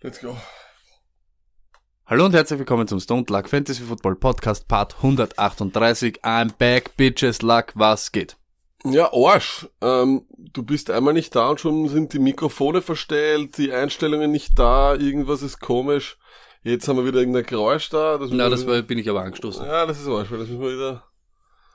Let's go. Hallo und herzlich willkommen zum Stone Luck Fantasy Football Podcast Part 138. I'm back, bitches, Luck, was geht? Ja, Arsch. Ähm, du bist einmal nicht da und schon sind die Mikrofone verstellt, die Einstellungen nicht da, irgendwas ist komisch. Jetzt haben wir wieder irgendein Geräusch da. Das Na, das war, bin ich aber angestoßen. Ja, das ist Arsch, weil das müssen wir wieder...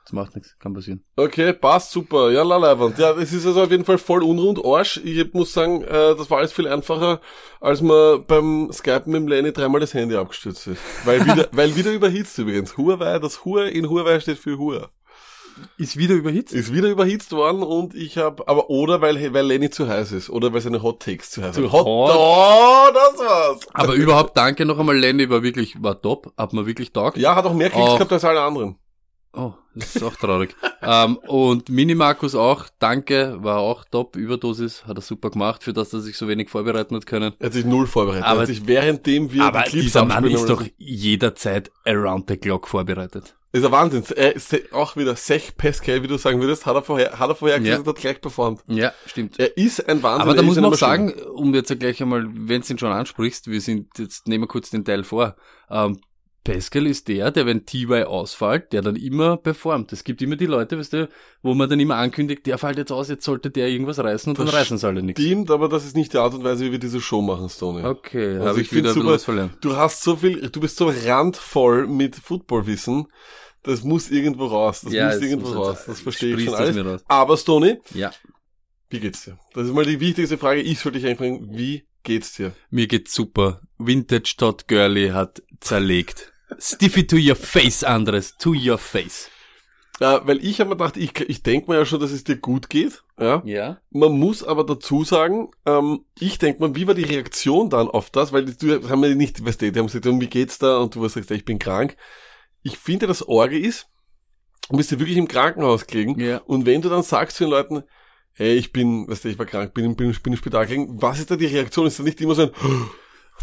Das macht nichts, kann passieren. Okay, passt, super. Ja, Laleiband. Ja, es ist also auf jeden Fall voll unrund. Arsch. Ich muss sagen, äh, das war alles viel einfacher, als man beim Skypen mit dem Lenny dreimal das Handy abgestürzt ist. Weil wieder, weil wieder überhitzt übrigens. Huawei, das Huawei in Huawei steht für Huawei. Ist wieder überhitzt? Ist wieder überhitzt worden und ich habe, aber oder weil, weil Lenny zu heiß ist oder weil seine Hot Takes zu heiß sind. hot? Oh, das war's. Aber überhaupt danke noch einmal, Lenny war wirklich, war top, hat mir wirklich taugt. Ja, hat auch mehr Klicks gehabt als alle anderen. Oh, das ist auch traurig. ähm, und Mini Markus auch, danke, war auch top, Überdosis, hat er super gemacht, für das, dass er sich so wenig vorbereiten hat können. Er hat sich null vorbereitet. Aber- er hat sich währenddem wir Aber die Clips dieser Mann ist doch jederzeit around the clock vorbereitet. Ist ein Wahnsinn. Er ist auch wieder Sech Pascal, wie du sagen würdest, hat er vorher, hat er vorher Ja. gesagt, hat gleich performt. Ja, stimmt. Er ist ein Wahnsinn. Aber da muss man auch Maschine. sagen, um jetzt gleich einmal, wenn du ihn schon ansprichst, wir sind, jetzt nehmen wir kurz den Teil vor, ähm, Pascal ist der, der, wenn TY ausfällt, der dann immer performt. Es gibt immer die Leute, weißt du, wo man dann immer ankündigt, der fällt jetzt aus, jetzt sollte der irgendwas reißen und Das dann reißen sie alle nichts. Stimmt, aber das ist nicht die Art und Weise, wie wir diese Show machen, Stoney. Okay, Also habe ich ich wieder super. was verlernt. Du hast so viel, du bist so randvoll mit Footballwissen. Das muss irgendwo raus. Das Ja, muss irgendwo muss raus. Das verstehe ich schon es alles. Aber Stoney, Ja, wie geht's dir? Das ist mal die wichtigste Frage. Ich sollte dich eigentlich fragen, wie geht's dir? mir geht's super. Vintage Todd Gurley hat zerlegt. Stiffy to your face, Andres, to your face. Äh, weil ich habe mir gedacht, ich, ich denke mir ja schon, dass es dir gut geht. Ja. Ja? Man muss aber dazu sagen, ähm, ich denke mal, wie war die Reaktion dann auf das? Weil die, die haben ja nicht, weißt du, die haben gesagt, wie geht's da? Und du hast gesagt, ich bin krank. Ich finde, das Orge ist, du bist ja wirklich im Krankenhaus gelegen. Ja. Und wenn du dann sagst zu den Leuten, hey, ich bin, weißt du, ich war krank, bin, bin, bin im Spital gelegen, was ist da die Reaktion? Ist da nicht immer so ein,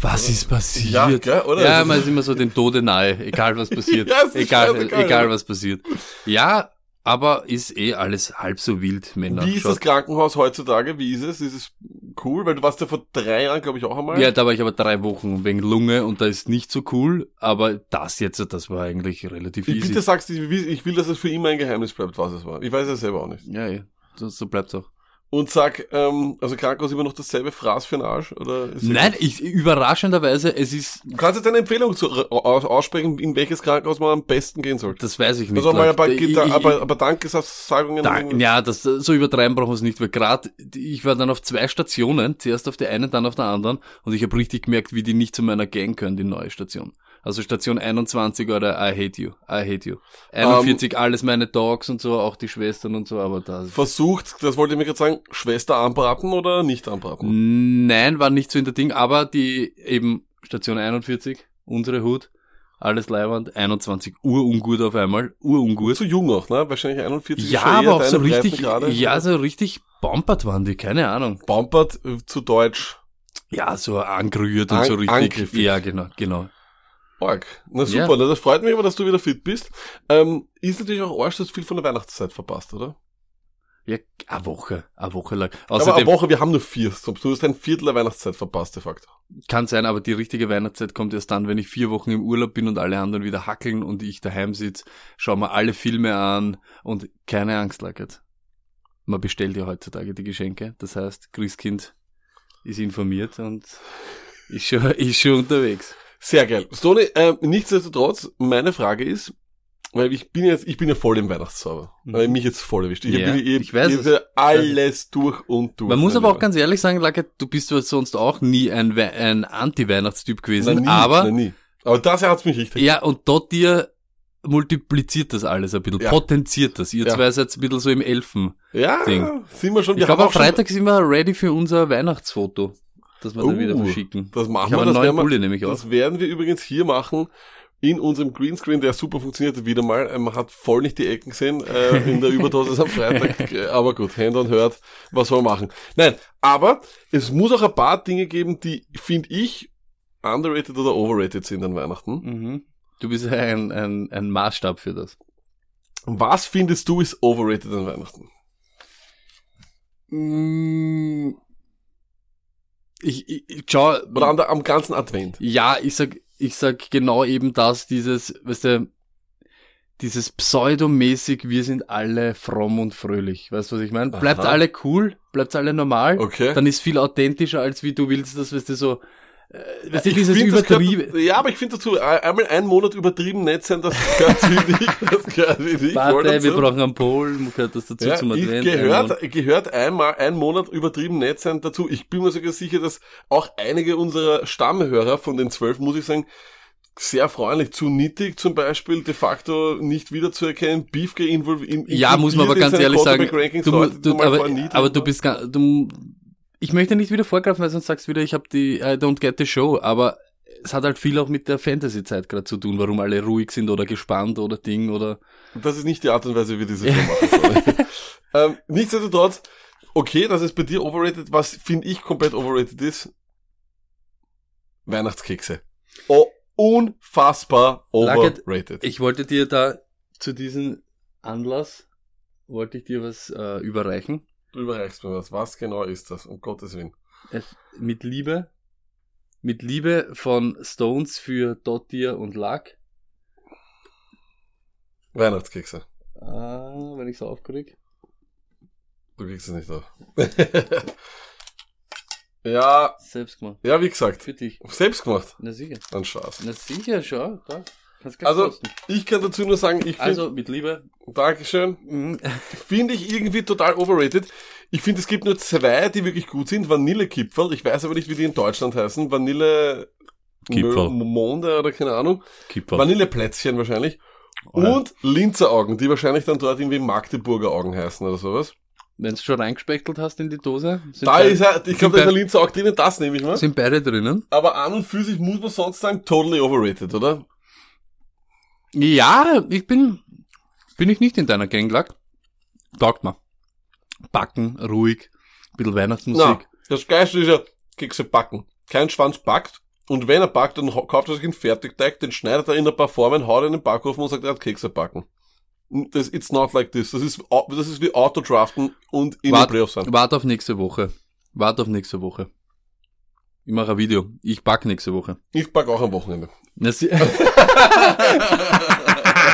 Was ist passiert? Ja, gell, oder? Ja, man ist- immer so dem Tode nahe, egal was passiert. Ja, egal, egal ja. was passiert. Ja, aber ist eh alles halb so wild, Männer. wie ist Schaut- das Krankenhaus heutzutage? Wie ist es? Ist es cool? Weil du warst ja vor drei Jahren, glaube ich, auch einmal. Ja, da war ich aber drei Wochen wegen Lunge und da ist nicht so cool, aber das jetzt, das war eigentlich relativ ich easy. bitte sagst, ich will, ich will, dass es für immer ein Geheimnis bleibt, was es war. Ich weiß es selber auch nicht. Ja, ja, so, so bleibt's auch. Und sag, ähm, also Krankenhaus immer noch dasselbe Fraß für den Arsch? Oder ist Nein, ich, überraschenderweise, es ist, Du kannst jetzt eine Empfehlung zu, aus, aussprechen, in welches Krankenhaus man am besten gehen sollte. das weiß ich nicht. Also mal ein paar. Ich- ich- aber, aber Dankesagungen. Da, ja, das, so übertreiben brauchen wir es nicht, weil gerade ich war dann auf zwei Stationen, zuerst auf der einen, dann auf der anderen und ich habe richtig gemerkt, wie die nicht zu meiner Gang können, die neue Station. Also Station 21 oder I hate you, I hate you. 41, alles meine Dogs und so, auch die Schwestern und so, aber da... Versucht, das wollte ich mir gerade sagen, Schwester anbraten oder nicht anbraten? Nein, war nicht so in der Ding, aber die eben Station 41, unsere Hut, alles Leihwand, 21, urungut auf einmal, urungut. Zu jung auch, ne? Wahrscheinlich 41 ist Ja, aber auch so richtig, Breitengrade. ja, so richtig bombert waren die, keine Ahnung. Bumpert äh, zu Deutsch. Ja, so angerührt und An- so richtig. angriffig. Ja, genau, genau. Arg. Na super, Ja. na, das freut mich aber, dass du wieder fit bist. Ähm, ist natürlich auch Arsch, dass du viel von der Weihnachtszeit verpasst, oder? Ja, eine Woche, eine Woche lang. aber eine Außerdem Woche, wir haben nur vier. Du hast ein Viertel der Weihnachtszeit verpasst, de facto. kann sein, aber die richtige Weihnachtszeit kommt erst dann, wenn ich vier Wochen im Urlaub bin und alle anderen wieder hackeln und ich daheim sitze, schau mir alle Filme an und keine Angst, Lackert. Man bestellt ja heutzutage die Geschenke. Das heißt, Christkind ist informiert und ist schon, ist schon unterwegs. Sehr geil. Stoney, ähm, nichtsdestotrotz, meine Frage ist, weil ich bin jetzt, ich bin ja voll im Weihnachtszauber. Mhm. Weil mich jetzt voll erwischt. Ich, Ja, bin, ich, ich weiß ich es. ja alles durch und durch. Man muss aber auch ganz ehrlich sagen, Lackert, du bist zwar sonst auch nie ein, We- ein Anti-Weihnachtstyp Na, gewesen, nie, aber na, nie. Aber das hat's mich richtig. Ja, und dort dir multipliziert das alles ein bisschen, Ja. potenziert das. Ihr Ja. zwei seid ein bisschen so im Elfen. Ja, sind wir schon. Ich glaube, am Freitag sind wir ready für unser Weihnachtsfoto, das wir dann Uh, wieder verschicken. Das machen Ich wir. das neuen werden wir- nämlich auch. Das werden wir übrigens hier machen. In unserem Greenscreen, der super funktioniert wieder mal. Man hat voll nicht die Ecken gesehen äh, in der Überdosis am Freitag. Äh, Aber gut, Hand on hört, was soll man machen? Nein, aber es muss auch ein paar Dinge geben, die, finde ich, underrated oder overrated sind an Weihnachten. Mhm. Du bist ein, ein, ein Maßstab für das. Was findest du ist overrated an Weihnachten? Ich, ich, ich schau, Oder an der, am ganzen Advent. ja, ich sag, ich sag genau eben das, dieses, weißt du, dieses pseudomäßig, wir sind alle fromm und fröhlich. Weißt du, was ich meine? Bleibt Aha. alle cool, bleibt alle normal. Okay. Dann ist viel authentischer, als wie du willst, das, weißt du, so, äh, du, Ich dieses das übertrieben. Ja, aber ich finde dazu, ein- einmal einen Monat übertrieben nett sein, das gehört finde ich, das gehört Warte, wir brauchen einen Polen, gehört das dazu ja, zum Advent. gehört, gehört einmal ein Monat übertrieben nett sein dazu. Ich bin mir sogar sicher, dass auch einige unserer Stammhörer von den zwölf, muss ich sagen, sehr freundlich zu Nittig zum Beispiel de facto nicht wiederzuerkennen, Beefke involviert. In, Ja, muss man aber ganz ehrlich sagen, du, du, aber, aber du waren. bist du, ich möchte nicht wieder vorgreifen, weil sonst sagst du wieder, ich habe die I don't get the show, aber es hat halt viel auch mit der Fantasy-Zeit gerade zu tun, warum alle ruhig sind oder gespannt oder Ding oder Das ist nicht die Art und Weise, wie diese Show machen ähm, nichtsdestotrotz, okay, das ist bei dir overrated. Was finde ich komplett overrated ist? Weihnachtskekse. Oh, unfassbar overrated. Ich wollte dir da zu diesem Anlass, wollte ich dir was äh, überreichen. Du überreichst mir was. Was genau ist das? Um Gottes Willen. Es, mit Liebe, mit Liebe von Stones für Dottir und Lack. Weihnachtskekse. Ah, wenn ich so aufkrieg. Du kriegst es nicht auf. ja, Selbst gemacht. ja, wie gesagt. Für dich. Selbst gemacht. Na sicher. Ein Spaß. Na sicher, schon. Da. Also, kosten. ich kann dazu nur sagen, ich finde, also mit Liebe. Dankeschön. Mhm. Finde ich irgendwie total overrated. Ich finde, es gibt nur zwei, die wirklich gut sind. Vanillekipferl. Ich weiß aber nicht, wie die in Deutschland heißen. Vanille Kipferl. Monde oder keine Ahnung. Kipper. Vanilleplätzchen wahrscheinlich. Oh ja. Und Linzeraugen, die wahrscheinlich dann dort irgendwie Magdeburger Augen heißen oder sowas. Wenn du schon reingespeckelt hast in die Dose, sind, Da ist er, ich glaube, da ist bei- ein Linzer Auge drinnen, das nehme ich mal. sind beide drinnen. Aber an und für sich muss man sonst sagen, totally overrated, oder? Ja, ich bin, bin ich nicht in deiner Gang, Lack. Taugt mir. Backen, ruhig, bisschen Weihnachtsmusik. Na, das Geilste ist ja, Kekse backen. Kein Schwanz backt. Und wenn er backt, dann kauft er sich einen Fertigteig, den schneidet er in ein paar Formen, haut er in den Backofen und sagt, er hat Kekse backen. Das, it's not like this. Das ist, das ist wie Autodraften und in den Wart, Playoffs sein. wart auf nächste Woche. Wart auf nächste Woche. Ich mache ein Video. Ich back nächste Woche. Ich back auch am Wochenende.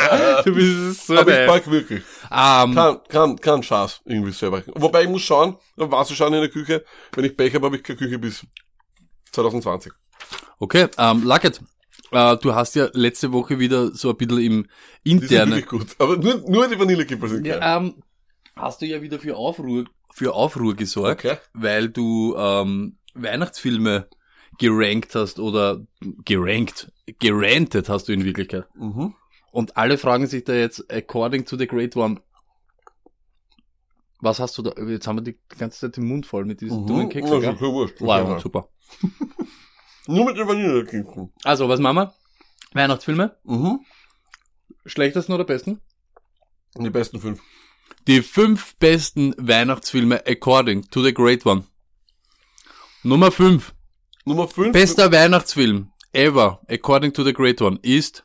Du bist so Aber ich back wirklich. Ähm, Kann, kann, kann Schaß irgendwie selber. Wobei ich muss schauen, was schauen in der Küche. Wenn ich Pech habe, habe ich keine Küche bis 2020. okay, ähm, Lacket, äh, du hast ja letzte Woche wieder so ein bisschen im Die sind internen... gut. Aber nur, nur die Vanillekipferl sind geil. Ja, ähm, hast du ja wieder für Aufruhr, für Aufruhr gesorgt, Okay. weil du ähm, Weihnachtsfilme gerankt hast oder gerankt, gerantet hast du in Wirklichkeit. Mhm. Und alle fragen sich da jetzt, according to the Great One, was hast du da? Jetzt haben wir die ganze Zeit den Mund voll mit diesen dummen Mhm. Keksen, Ja, wurscht. Wow, Ja. super. Nur mit den Vanillekipferl. Also, was machen wir? Weihnachtsfilme? Mhm. Schlechtesten oder besten? Die besten fünf. Die fünf besten Weihnachtsfilme according to the Great One. Nummer fünf. Nummer fünf. Bester Weihnachtsfilm ever, according to the Great One, ist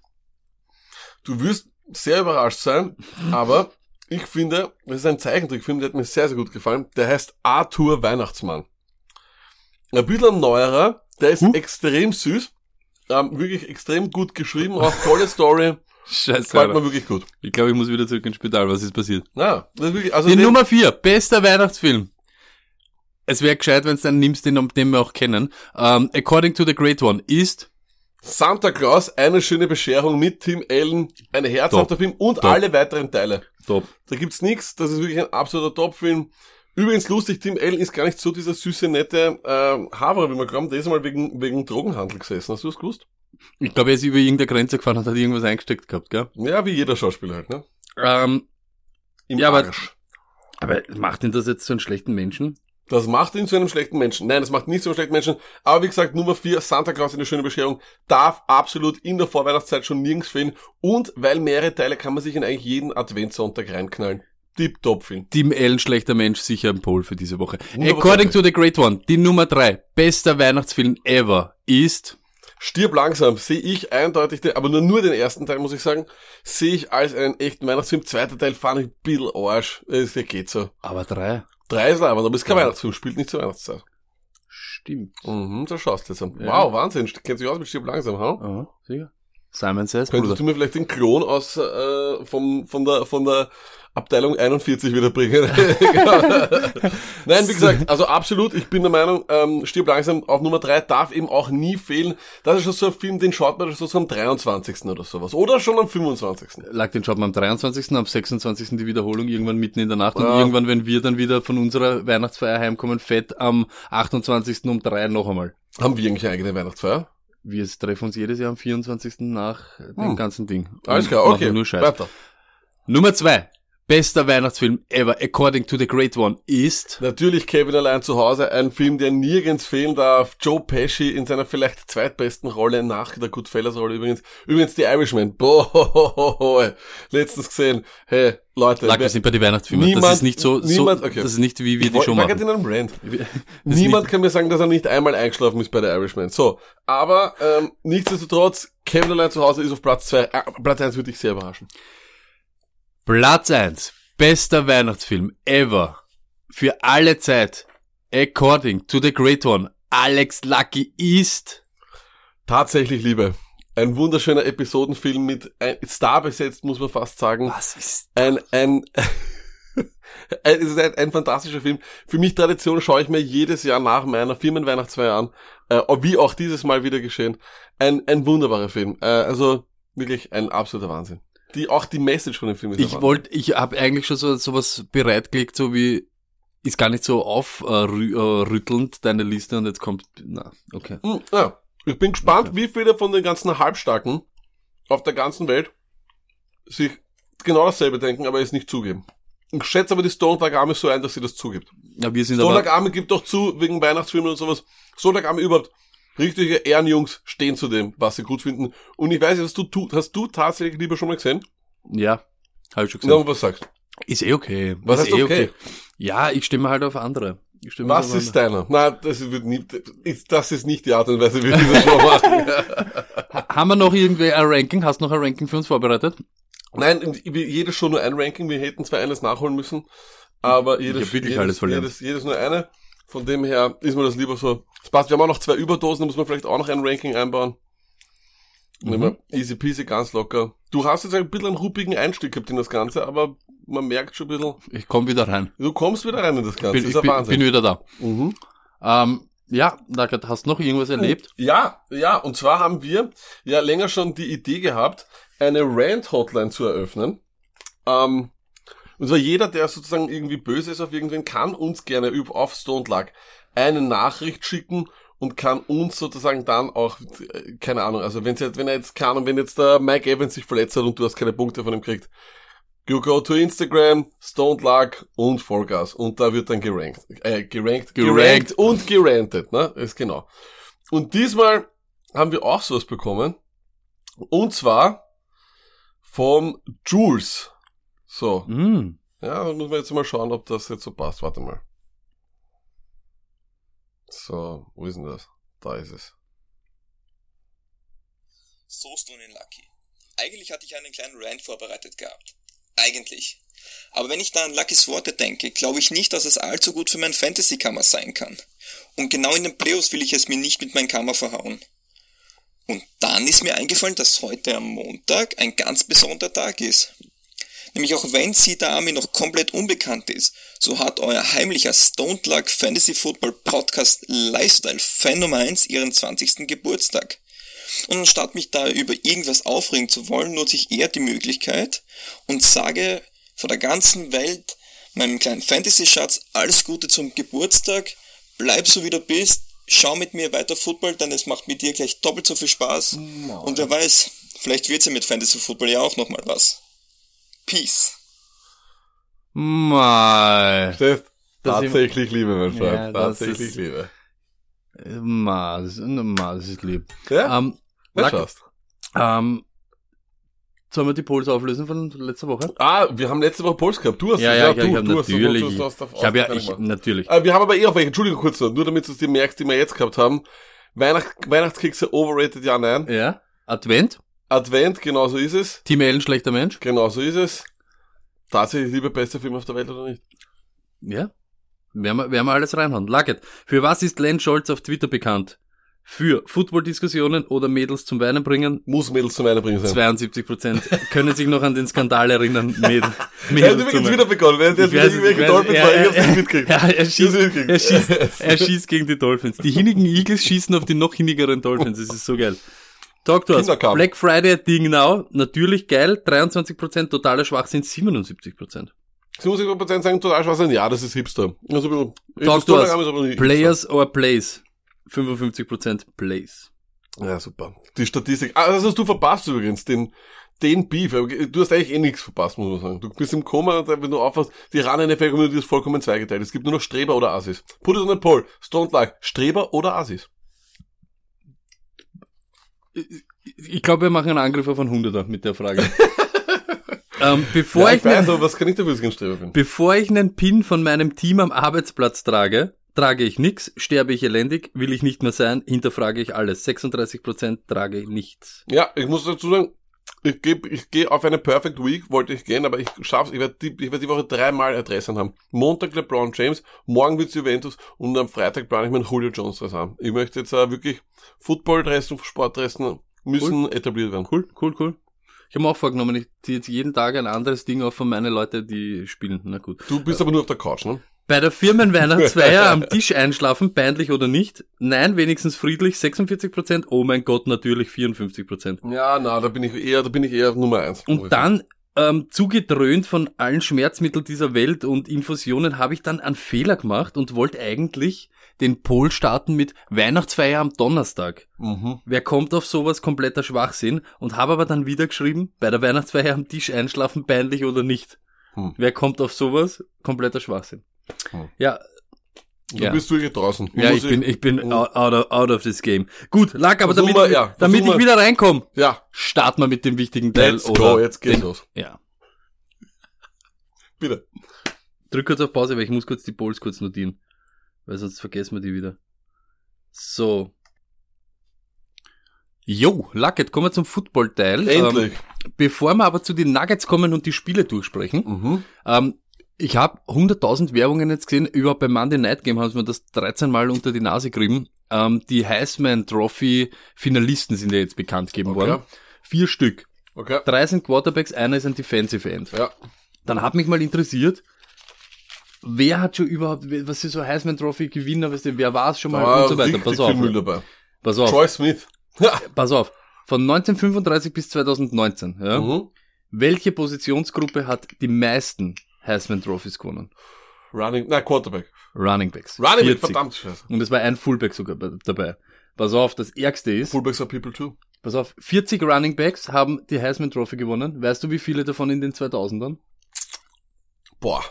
Du wirst sehr überrascht sein, aber ich finde, das ist ein Zeichentrickfilm, der hat mir sehr, sehr gut gefallen. Der heißt Arthur Weihnachtsmann. Ein bisschen neuerer, der ist Huh? extrem süß, ähm, wirklich extrem gut geschrieben, auch tolle Story, Scheiße. gefällt mir wirklich gut. Ich glaube, ich muss wieder zurück ins Spital. Was ist passiert? Na, das ist wirklich, also Die Nummer vier, bester Weihnachtsfilm. Es wäre gescheit, wenn du dann nimmst, den, den wir auch kennen. Ähm, according to the Great One ist Santa Claus, eine schöne Bescherung mit Tim Allen, ein herzhafter Top. Film und Top. alle weiteren Teile. top. Da gibt's nix, das ist wirklich ein absoluter Top-Film. Übrigens lustig, Tim Allen ist gar nicht so dieser süße, nette äh, Haverer, wie man glaubt. Der ist mal wegen, wegen Drogenhandel gesessen. Hast du das gewusst? Ich glaube, er ist über irgendeine Grenze gefahren und hat irgendwas eingesteckt gehabt, gell? Ja, wie jeder Schauspieler halt, ne? Ähm, Im Ja, aber- Arsch. aber macht ihn das jetzt zu einem schlechten Menschen? Das macht ihn zu einem schlechten Menschen. Nein, das macht nicht zu einem schlechten Menschen. Aber wie gesagt, Nummer vier, Santa Claus in der schöne Bescherung, darf absolut in der Vorweihnachtszeit schon nirgends fehlen. Und weil mehrere Teile kann man sich in eigentlich jeden Adventssonntag reinknallen. Tip-Top-Film. Tim Allen, schlechter Mensch, sicher ein Pol für diese Woche. Wunderbar. According to the Great One, die Nummer drei, bester Weihnachtsfilm ever ist Stirb langsam sehe ich eindeutig, den, aber nur, nur den ersten Teil, muss ich sagen, sehe ich als einen echten Weihnachtsfilm. Zweiter Teil fand ich ein bisschen Arsch. Es geht so. aber drei. Drei ist aber, aber es ist kein Weihnachtsfilm, spielt nicht zur Weihnachtszeit. Stimmt. Mhm, so schaust du jetzt an. Ja. Wow, Wahnsinn. Kennt sich aus mit Stirb langsam, ha? Aha, sicher. Simon Says, Könntest Bruder. du mir vielleicht den Klon aus äh, vom, von, der, von der Abteilung 41 wieder bringen? Nein, wie gesagt, also absolut, ich bin der Meinung, ähm, Stirb langsam auf Nummer 3 darf eben auch nie fehlen. Das ist schon so ein Film, den schaut man so am 23. oder sowas. Oder schon am 25. Lag den schaut man am 23., am 26. die Wiederholung, irgendwann mitten in der Nacht und Ja. irgendwann, wenn wir dann wieder von unserer Weihnachtsfeier heimkommen, fett am 28. um drei noch einmal. Haben wir eigentlich eine eigene Weihnachtsfeier? Wir treffen uns jedes Jahr am 24. nach dem Hm. ganzen Ding. Alles Und klar, okay. Nur Scheiß. Weiter. Nummer zwei. Bester Weihnachtsfilm ever, according to the great one, ist Natürlich Kevin allein zu Hause, ein Film, der nirgends fehlen darf. Joe Pesci in seiner vielleicht zweitbesten Rolle nach der Goodfellas-Rolle übrigens. Übrigens die Irishman. Boah, letztens gesehen. Hey, Leute. Wer- wir sind bei den Weihnachtsfilmen. Niemand- das ist nicht so, niemand- so okay. das ist nicht wie wir die schon machen. in einem ist Niemand kann mir sagen, dass er nicht einmal eingeschlafen ist bei der Irishman. So, aber ähm, nichtsdestotrotz, Kevin allein zu Hause ist auf Platz zwei. Äh, Platz eins würde ich sehr überraschen. Platz eins, Bester Weihnachtsfilm ever. Für alle Zeit. According to the great one. Alex Lucky ist. Tatsächlich, Liebe. Ein wunderschöner Episodenfilm mit ein Star besetzt, muss man fast sagen. Was ist? ein, ein, ein, es ist ein, ein fantastischer Film. Für mich Tradition schaue ich mir jedes Jahr nach meiner Firmenweihnachtsfeier an, äh, wie auch dieses Mal wieder geschehen. Ein, ein wunderbarer Film. Äh, also wirklich ein absoluter Wahnsinn. Die, auch die Message von dem Film ist Ich wollte, ich habe eigentlich schon so sowas bereitgelegt, so wie ist gar nicht so aufrüttelnd äh, deine Liste und jetzt kommt. Na, okay. Hm, ja. Ich bin gespannt, wie viele von den ganzen Halbstarken auf der ganzen Welt sich genau dasselbe denken, aber es nicht zugeben. Ich schätze aber die Stone Dark Army so ein, dass sie das zugibt. Ja, wir sind Stone aber. Dark Army gibt doch zu, wegen Weihnachtsfilmen und sowas. Stone Dark Army überhaupt. Richtige Ehrenjungs stehen zu dem, was sie gut finden. Und ich weiß, was du tust. Hast du tatsächlich lieber schon mal gesehen? Ja, habe ich schon gesagt. und was sagst Ist eh okay. Was ist heißt eh okay? Ja, ich stimme halt auf andere. Was ist deiner? Na, das wird nie, ist, das ist nicht die Art und Weise, wie wir das schon machen. Ha- Haben wir noch irgendwie ein Ranking? Hast du noch ein Ranking für uns vorbereitet? Nein, jedes schon nur ein Ranking. Wir hätten zwar eines nachholen müssen, aber jedes, jedes, jedes, jedes nur eine. Von dem her ist mir das lieber so. Es passt. Wir haben auch noch zwei Überdosen, da muss man vielleicht auch noch ein Ranking einbauen. Wir easy peasy, ganz locker. Du hast jetzt ein bisschen einen ruppigen Einstieg gehabt in das Ganze, aber man merkt schon ein bisschen, Ich komme wieder rein. du kommst wieder rein in das Ganze. Bin, das ich ist bin, Wahnsinn. bin wieder da. mhm. Ähm, ja, Dagat, hast du noch irgendwas erlebt? Ja, ja, und zwar haben wir ja länger schon die Idee gehabt, eine Rant-Hotline zu eröffnen. Ähm, und zwar jeder, der sozusagen irgendwie böse ist auf irgendwen, kann uns gerne über- auf Stone Luck eine Nachricht schicken und kann uns sozusagen dann auch, äh, keine Ahnung, also wenn jetzt, wenn er jetzt, keine Ahnung, wenn jetzt der Mike Evans sich verletzt hat und du hast keine Punkte von ihm gekriegt, you go to Instagram, Stone Luck und Vollgas und da wird dann gerankt, äh, gerankt, Gerankt. gerankt und gerantet, ne, ist genau. Und diesmal haben wir auch sowas bekommen. Und zwar vom Jules. So. Mm. Ja, dann müssen wir jetzt mal schauen, ob das jetzt so passt. Warte mal. So, wo ist denn das? Da ist es. So Stone Lucky. Eigentlich hatte ich einen kleinen Rant vorbereitet gehabt. Eigentlich. Aber wenn ich da an Luckys Worte denke, glaube ich nicht, dass es allzu gut für mein Fantasy-Kammer sein kann. Und genau in den Playoffs will ich es mir nicht mit meinem Kammer verhauen. Und dann ist mir eingefallen, dass heute am Montag ein ganz besonderer Tag ist. Nämlich auch wenn Sita Army noch komplett unbekannt ist, so hat euer heimlicher Stoned Luck Fantasy Football Podcast Lifestyle Fan Nummer 1 ihren 20. Geburtstag. Und anstatt mich da über irgendwas aufregen zu wollen, nutze ich eher die Möglichkeit und sage vor der ganzen Welt meinem kleinen Fantasy-Schatz alles Gute zum Geburtstag, bleib so wie du bist, schau mit mir weiter Football, denn es macht mit dir gleich doppelt so viel Spaß. Und wer weiß, vielleicht wird's ja mit Fantasy Football ja auch nochmal was. Peace. Mal. Steff, Das tatsächlich Liebe, mein Freund. Ja, das tatsächlich ist- Liebe. Mal, das, mal, das ist lieb. Ja? Ähm, Luck, schaust. ähm, sollen wir die Polls auflösen von letzter Woche? Ah, wir haben letzte Woche Puls gehabt. Du hast Ja, ja, ich, du, ich du hast natürlich. du hast- du hast auf- ich habe ja, ich, natürlich. Ah, wir haben aber eh auf welche, Entschuldigung kurz noch, nur damit du es dir merkst, die wir jetzt gehabt haben. Weihnacht, Weihnachtskekse overrated, ja, nein. Ja. Advent. Advent, genau so ist es. Team Ellen, schlechter Mensch. Genau so ist es. Tatsächlich lieber beste Film auf der Welt oder nicht? Ja. Werden wir, werden wir alles reinhauen. Lucket. Für was ist Len Scholz auf Twitter bekannt? Für Football-Diskussionen oder Mädels zum Weinen bringen? Muss Mädels zum Weinen bringen sein. 72 Prozent können sich noch an den Skandal erinnern. Mäd Er hat Mädels übrigens wieder begonnen. Er hat Ich weiß ich weiß. Dolphins ja, hab's nicht mitgekriegt. Ja, er schießt, er, schießt, er schießt gegen die Dolphins. Die hinnigen Eagles schießen auf die noch hinnigeren Dolphins. Das ist so geil. To us. Kinderkram. Black Friday Ding Now. Natürlich geil. 23%. Totaler Schwachsinn 77%. 77% sagen total Schwachsinn. Ja, das ist Hipster. Also, ist aber nicht Players or Plays. 55% Plays. Ja, super. Die Statistik. Ah, das hast du verpasst übrigens, den, den Beef. Du hast eigentlich eh nichts verpasst, muss man sagen. Du bist im Koma, wenn du aufhörst, die Run-NFL-Community ist vollkommen zweigeteilt. Es gibt nur noch Streber oder Assis. Put it on a poll. Stone like. Streber oder Assis? Ich glaube, wir machen einen Angriff auf einen Hunderter mit der Frage. ähm, bevor, Ja, ich ich weiß, einen, was kann ich dafür, bin? bevor ich einen Pin von meinem Team am Arbeitsplatz trage, trage ich nix, sterbe ich elendig, will ich nicht mehr sein, hinterfrage ich alles. 36% trage ich nichts. Ja, ich muss dazu sagen, ich gehe ich geh auf eine Perfect Week, wollte ich gehen, aber ich schaff's, ich werde die, ich werd die Woche dreimal Adressen haben. Montag LeBron James, morgen wird's Juventus und am Freitag plane ich meinen Julio Jones Dress haben. Ich möchte jetzt äh, wirklich Football-Dressen, Sportdressen müssen etabliert werden. Cool, cool, cool. Ich habe mir auch vorgenommen, ich ziehe jetzt jeden Tag ein anderes Ding auf von meinen Leuten, die spielen. Na gut. Du bist aber nur auf der Couch, ne? Bei der Firmenweihnachtsfeier am Tisch einschlafen, peinlich oder nicht? Nein, wenigstens friedlich, 46%. Oh mein Gott, natürlich 54%. Ja, na, da bin ich eher, da bin ich eher Nummer eins. Und dann, ähm, zugedröhnt von allen Schmerzmitteln dieser Welt und Infusionen, habe ich dann einen Fehler gemacht und wollte eigentlich den Poll starten mit Weihnachtsfeier am Donnerstag. Mhm. Wer kommt auf sowas? Kompletter Schwachsinn. Und habe aber dann wieder geschrieben, bei der Weihnachtsfeier am Tisch einschlafen, peinlich oder nicht. Hm. Wer kommt auf sowas? Kompletter Schwachsinn. Hm. Ja, Du Ja. bist wirklich draußen. ja, Muss ich bin, ich bin out, out, of, out of this game. Gut, lag aber Versuch damit, mal, ich- ja, damit ich mal. wieder reinkomme. Ja, Starten wir mit dem wichtigen Teil. let's oder go, jetzt geht's den, los. Ja. Bitte. Drück kurz auf Pause, weil ich muss kurz die Polls kurz notieren. Weil sonst vergessen wir die wieder. So. Jo, Lucket, kommen wir zum Football-Teil. Endlich. Ähm, bevor wir aber zu den Nuggets kommen und die Spiele durchsprechen, Mhm. ähm, ich habe 100.000 Werbungen jetzt gesehen, überhaupt beim Monday Night Game haben sie mir das 13 Mal unter die Nase gerieben. Ähm, die Heisman Trophy Finalisten sind ja jetzt bekannt gegeben Okay. worden. Vier Stück. Okay. Drei sind Quarterbacks, einer ist ein Defensive End. Ja. Dann hat mich mal interessiert, wer hat schon überhaupt, was ist so Heisman Trophy Gewinner, weißt du, wer war es schon mal Da und so weiter. Pass auf, Müll dabei. pass auf, Troy Smith. pass auf. Von 1935 bis 2019, ja. Mhm. Welche Positionsgruppe hat die meisten Heisman Trophies gewonnen? Running, na, Quarterback. Running Backs. Running Back, 40. verdammt scheiße. Und es war ein Fullback sogar bei- dabei. Pass auf, das Ärgste ist, Fullbacks are people too. pass auf, 40 Running Backs haben die Heisman Trophy gewonnen. Weißt du, wie viele davon in den 2000ern? Boah.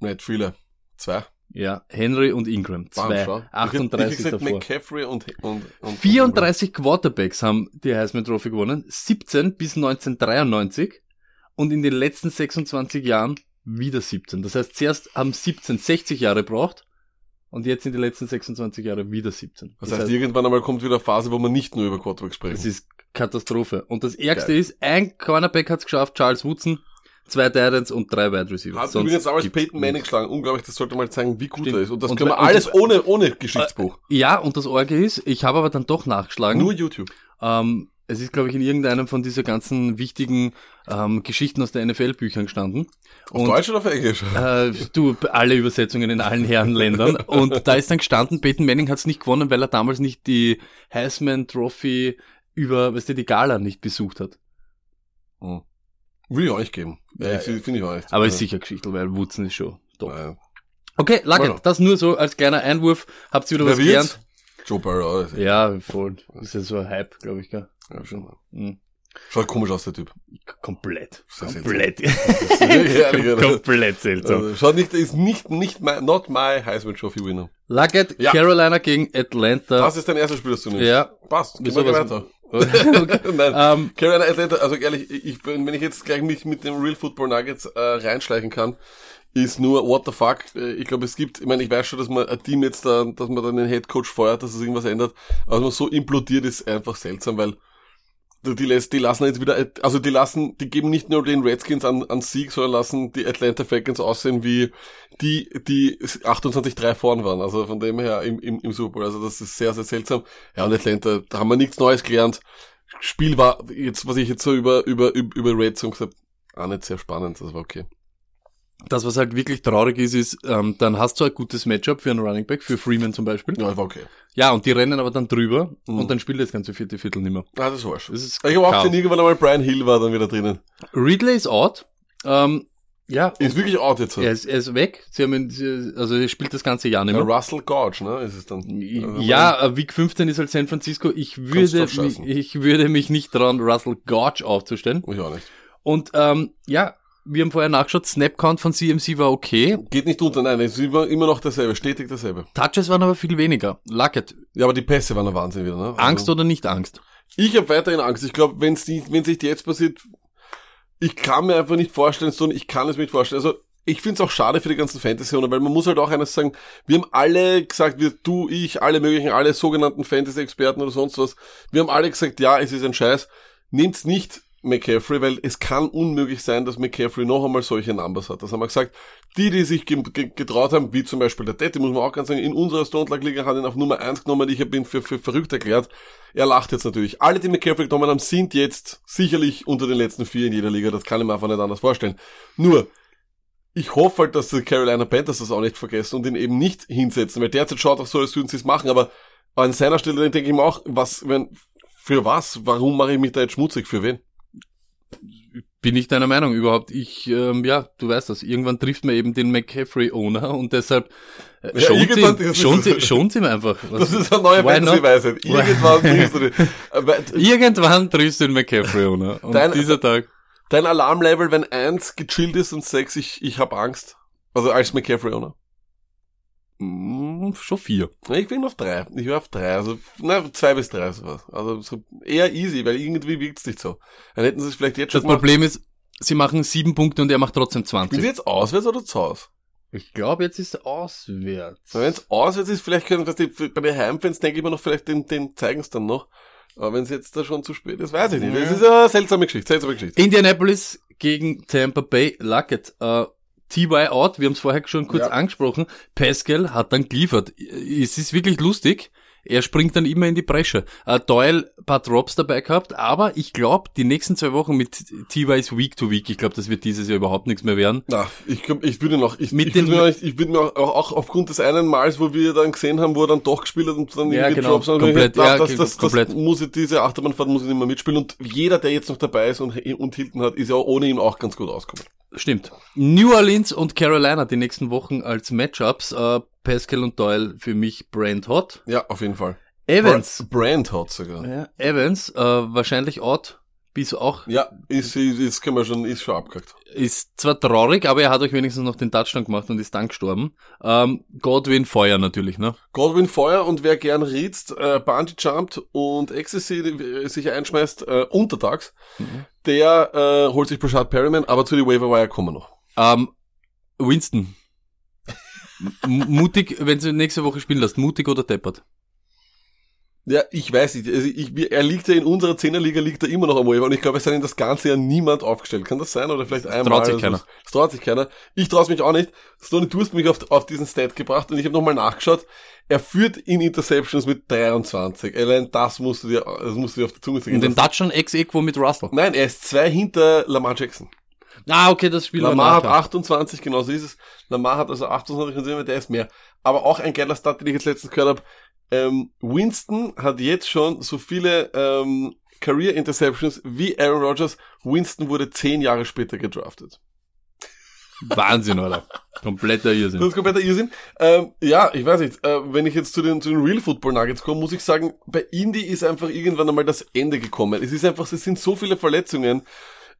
Nicht viele. Zwei. Ja, Henry und Ingram. Bam, Zwei. Ich 38 hätte gesagt, davor. McCaffrey und, und, und 34 Quarterbacks haben die Heisman Trophy gewonnen, 17 bis 1993 und in den letzten 26 Jahren wieder 17. Das heißt, zuerst haben 17 60 Jahre braucht und jetzt in den letzten 26 Jahren wieder 17. Das heißt, irgendwann einmal kommt wieder eine Phase, wo man nicht nur über Quarterback sprechen. das ist Katastrophe. Und das Ärgste Geil. ist, ein Cornerback hat es geschafft, Charles Woodson, zwei Titans und drei Wide Receiver. Hat übrigens damals gibt's Peyton Manning geschlagen. Unglaublich, das sollte mal zeigen, wie gut Stimmt. er ist. Und das Und können wir alles das- ohne, ohne Geschichtsbuch. Ja, und das Orge ist, ich habe aber dann doch nachgeschlagen. Nur YouTube. Ähm, es ist, glaube ich, in irgendeinem von dieser ganzen wichtigen ähm, Geschichten aus der NFL-Büchern gestanden. Auf Und Deutsch oder auf Englisch? äh, du, alle Übersetzungen in allen Herrenländern. Und da ist dann gestanden, Peyton Manning hat es nicht gewonnen, weil er damals nicht die Heisman Trophy über, weißt du, die Gala nicht besucht hat. Hm. Will ich nicht geben. Ja, Ja, Finde ich auch nicht. Aber ist sicher Geschichte, weil Woodson ist schon top. Ja. Okay, Luckett, das nur so als kleiner Einwurf. Habt ihr wieder was wird's? gelernt? Joe Burrow. also- Ja, voll. Das ist ja so ein Hype, glaube ich, gell? Ja, schon. Mhm. Schaut komisch aus, der Typ. Komplett. Komplett. Oder? Komplett seltsam. Also, schaut nicht, ist nicht, nicht my, not my Heisman Trophy Winner. Luckett, Ja. Carolina gegen Atlanta. Das ist dein erstes Spiel, das du nimmst. Ja. Passt. Gehen wir weiter. okay. Nein. Ähm, Carolina Atlanta, also ehrlich, ich, wenn ich jetzt gleich mich mit dem Real Football Nuggets äh, reinschleichen kann, ist nur what the fuck. Äh, Ich glaube, es gibt, ich meine, ich weiß schon, dass man ein Team jetzt da, dass man dann den Head Coach feuert, dass es irgendwas ändert, aber dass man so implodiert ist einfach seltsam, weil die, lässt, die lassen jetzt wieder, also die lassen, die geben nicht nur den Redskins an, an Sieg, sondern lassen die Atlanta Falcons aussehen wie die, die 28-3 vorn waren. Also von dem her im, im, im Super Bowl. Also das ist sehr, sehr seltsam. Ja, und Atlanta, da haben wir nichts Neues gelernt. Spiel war jetzt, was ich jetzt so über, über, über Red Songs gesagt auch nicht sehr spannend. Das war okay. Das, was halt wirklich traurig ist, ist, ähm, dann hast du ein gutes Matchup für einen Running Back, für Freeman zum Beispiel. Ja, war okay. Ja, und die rennen aber dann drüber Mhm. und dann spielt das ganze vierte Viertel nicht mehr. Ah, das war's. Das ist Ich habe auch gesehen, irgendwann einmal Brian Hill war dann wieder drinnen. Ridley ist out. Ähm, ja, Ist wirklich out jetzt. er ist, er ist weg. Sie haben ihn, also er spielt das ganze Jahr nicht Ja, mehr. Russell Gouge, ne, ist es dann. Also, Ja, äh, Week 15 ist halt San Francisco. Ich würde, mich, ich würde mich nicht trauen, Russell Gouge aufzustellen. Ich auch nicht. Und ähm, ja, wir haben vorher nachgeschaut, Snapcount von CMC war okay. Geht nicht unter, nein, es ist immer, noch dasselbe, stetig dasselbe. Touches waren aber viel weniger. Lucket, Ja, aber die Pässe waren ein Wahnsinn wieder, ne? Also, Angst oder nicht Angst? Ich habe weiterhin Angst. Ich glaube, wenn es nicht, wenn sich jetzt passiert, ich kann mir einfach nicht vorstellen, sondern ich kann es mir nicht vorstellen. Also ich finde es auch schade für die ganzen Fantasy-Owner, weil man muss halt auch eines sagen, wir haben alle gesagt, wir, du, ich, alle möglichen, alle sogenannten Fantasy-Experten oder sonst was, wir haben alle gesagt, ja, es ist ein Scheiß, nehmt's nicht McCaffrey, weil es kann unmöglich sein, dass McCaffrey noch einmal solche Numbers hat. Das haben wir gesagt. Die, die sich ge ge getraut haben, wie zum Beispiel der Detti, muss man auch ganz sagen, in unserer Stone Luck Liga hat ihn auf Nummer 1 genommen, ich habe ihn für, für verrückt erklärt. Er lacht jetzt natürlich. Alle, die McCaffrey genommen haben, sind jetzt sicherlich unter den letzten vier in jeder Liga. Das kann ich mir einfach nicht anders vorstellen. Nur, ich hoffe halt, dass die Carolina Panthers das auch nicht vergessen und ihn eben nicht hinsetzen, weil derzeit schaut auch so, als würden sie es machen, aber an seiner Stelle denke ich mir auch, was, wenn, für was? Warum mache ich mich da jetzt schmutzig? Für wen? Bin ich deiner Meinung überhaupt? Ich, ähm, ja, du weißt das. Irgendwann trifft man eben den McCaffrey-Owner und deshalb äh, Ja, schont, ihm, schont, ihm- schont ihm einfach. Was- Das ist eine neue? Fantasy-Weisheit. Irgendwann triffst du den. Irgendwann triffst du den McCaffrey-Owner. Und Dein- dieser Tag. Dein Alarmlevel, wenn eins gechillt ist und sechs, ich, ich hab Angst. Also als McCaffrey-Owner. Mm, schon vier. Ich bin auf drei. Ich war auf drei. Also, na, zwei bis drei sowas. Also so eher easy, weil irgendwie wirkt's nicht so. Dann hätten sie es vielleicht jetzt schon Das Problem ist, sie machen sieben Punkte und er macht trotzdem Spielen 20. sie jetzt auswärts oder zu Hause? Ich glaube, jetzt ist auswärts. Wenn es auswärts ist, vielleicht können das die, bei den Heimfans, denke ich mir noch, vielleicht den, den zeigen es dann noch. Aber wenn es jetzt da schon zu spät ist, weiß ich nicht. Das ist eine seltsame Geschichte, seltsame Geschichte. Indianapolis gegen Tampa Bay Lucket. Äh, TY out, wir haben es vorher schon kurz Ja. angesprochen. Pascal hat dann geliefert. Es ist wirklich lustig. Er springt dann immer in die Bresche. Äh, Doyle ein paar Drops dabei gehabt, aber ich glaube, die nächsten zwei Wochen mit TY ist Week to Week. Ich glaube, das wird dieses Jahr überhaupt nichts mehr werden. Na, ich glaub, ich würde noch, ich, Mit ich würde mir noch ich würde mir auch, auch aufgrund des einen Mals, wo wir dann gesehen haben, wo er dann doch gespielt hat und dann Ja, irgendwie genau, Drops haben, komplett, das, ja, das, das, das komplett. muss ich, diese Achterbahnfahrt muss ich nicht mehr mitspielen und jeder, der jetzt noch dabei ist und, und Hilton hat, ist ja ohne ihn auch ganz gut ausgekommen. Stimmt. New Orleans und Carolina die nächsten Wochen als Matchups. Äh, Pascal und Doyle für mich Brand Hot. Ja, auf jeden Fall. Evans. Brand hat sogar. Ja, Evans, äh, wahrscheinlich out. Bis auch Ja, ist, ist, ist, kann man schon, ist schon abgehakt. Ist zwar traurig, aber er hat euch wenigstens noch den Touchdown gemacht und ist dann gestorben. Ähm, Godwin Feuer natürlich, ne? Godwin Feuer und wer gern ritzt, äh, Bungee jumpt und Ecstasy äh, sich einschmeißt, äh, untertags, der äh, holt sich Brashad Perryman, aber zu die Waiver Wire kommen wir noch. Ähm, Winston. Mutig, wenn du nächste Woche spielen lässt, mutig oder deppert? Ja, ich weiß nicht. Also ich, er liegt ja in unserer Zehnerliga, liegt er immer noch am Waiver und ich glaube, es hat ihn das ganze Jahr niemand aufgestellt. Kann das sein? Oder vielleicht einmal? traut sich keiner. Das traut sich keiner. Ich traue mich auch nicht. Stoney, du hast mich auf, auf diesen Stat gebracht und ich habe nochmal nachgeschaut. Er führt in Interceptions mit 23. Allein das musst du dir, das musst du dir auf die Zunge Und sagen. den Touchdown ex-equo mit Russell. Nein, er ist zwei hinter Lamar Jackson. Ah, okay, das Spiel Lamar hat nachher. 28, genau so ist es. Lamar hat also 28 und der ist mehr. Aber auch ein geiler Stat, den ich jetzt letztens gehört habe. Ähm, Winston hat jetzt schon so viele ähm, Career Interceptions wie Aaron Rodgers. Winston wurde zehn Jahre später gedraftet. Wahnsinn, oder? Kompletter Das Irrsinn. ist kompletter Irrsinn. Ähm, ja, ich weiß nicht. Äh, wenn ich jetzt zu den, zu den Real Football Nuggets komme, muss ich sagen, bei Indy ist einfach irgendwann einmal das Ende gekommen. Es ist einfach, es sind so viele Verletzungen.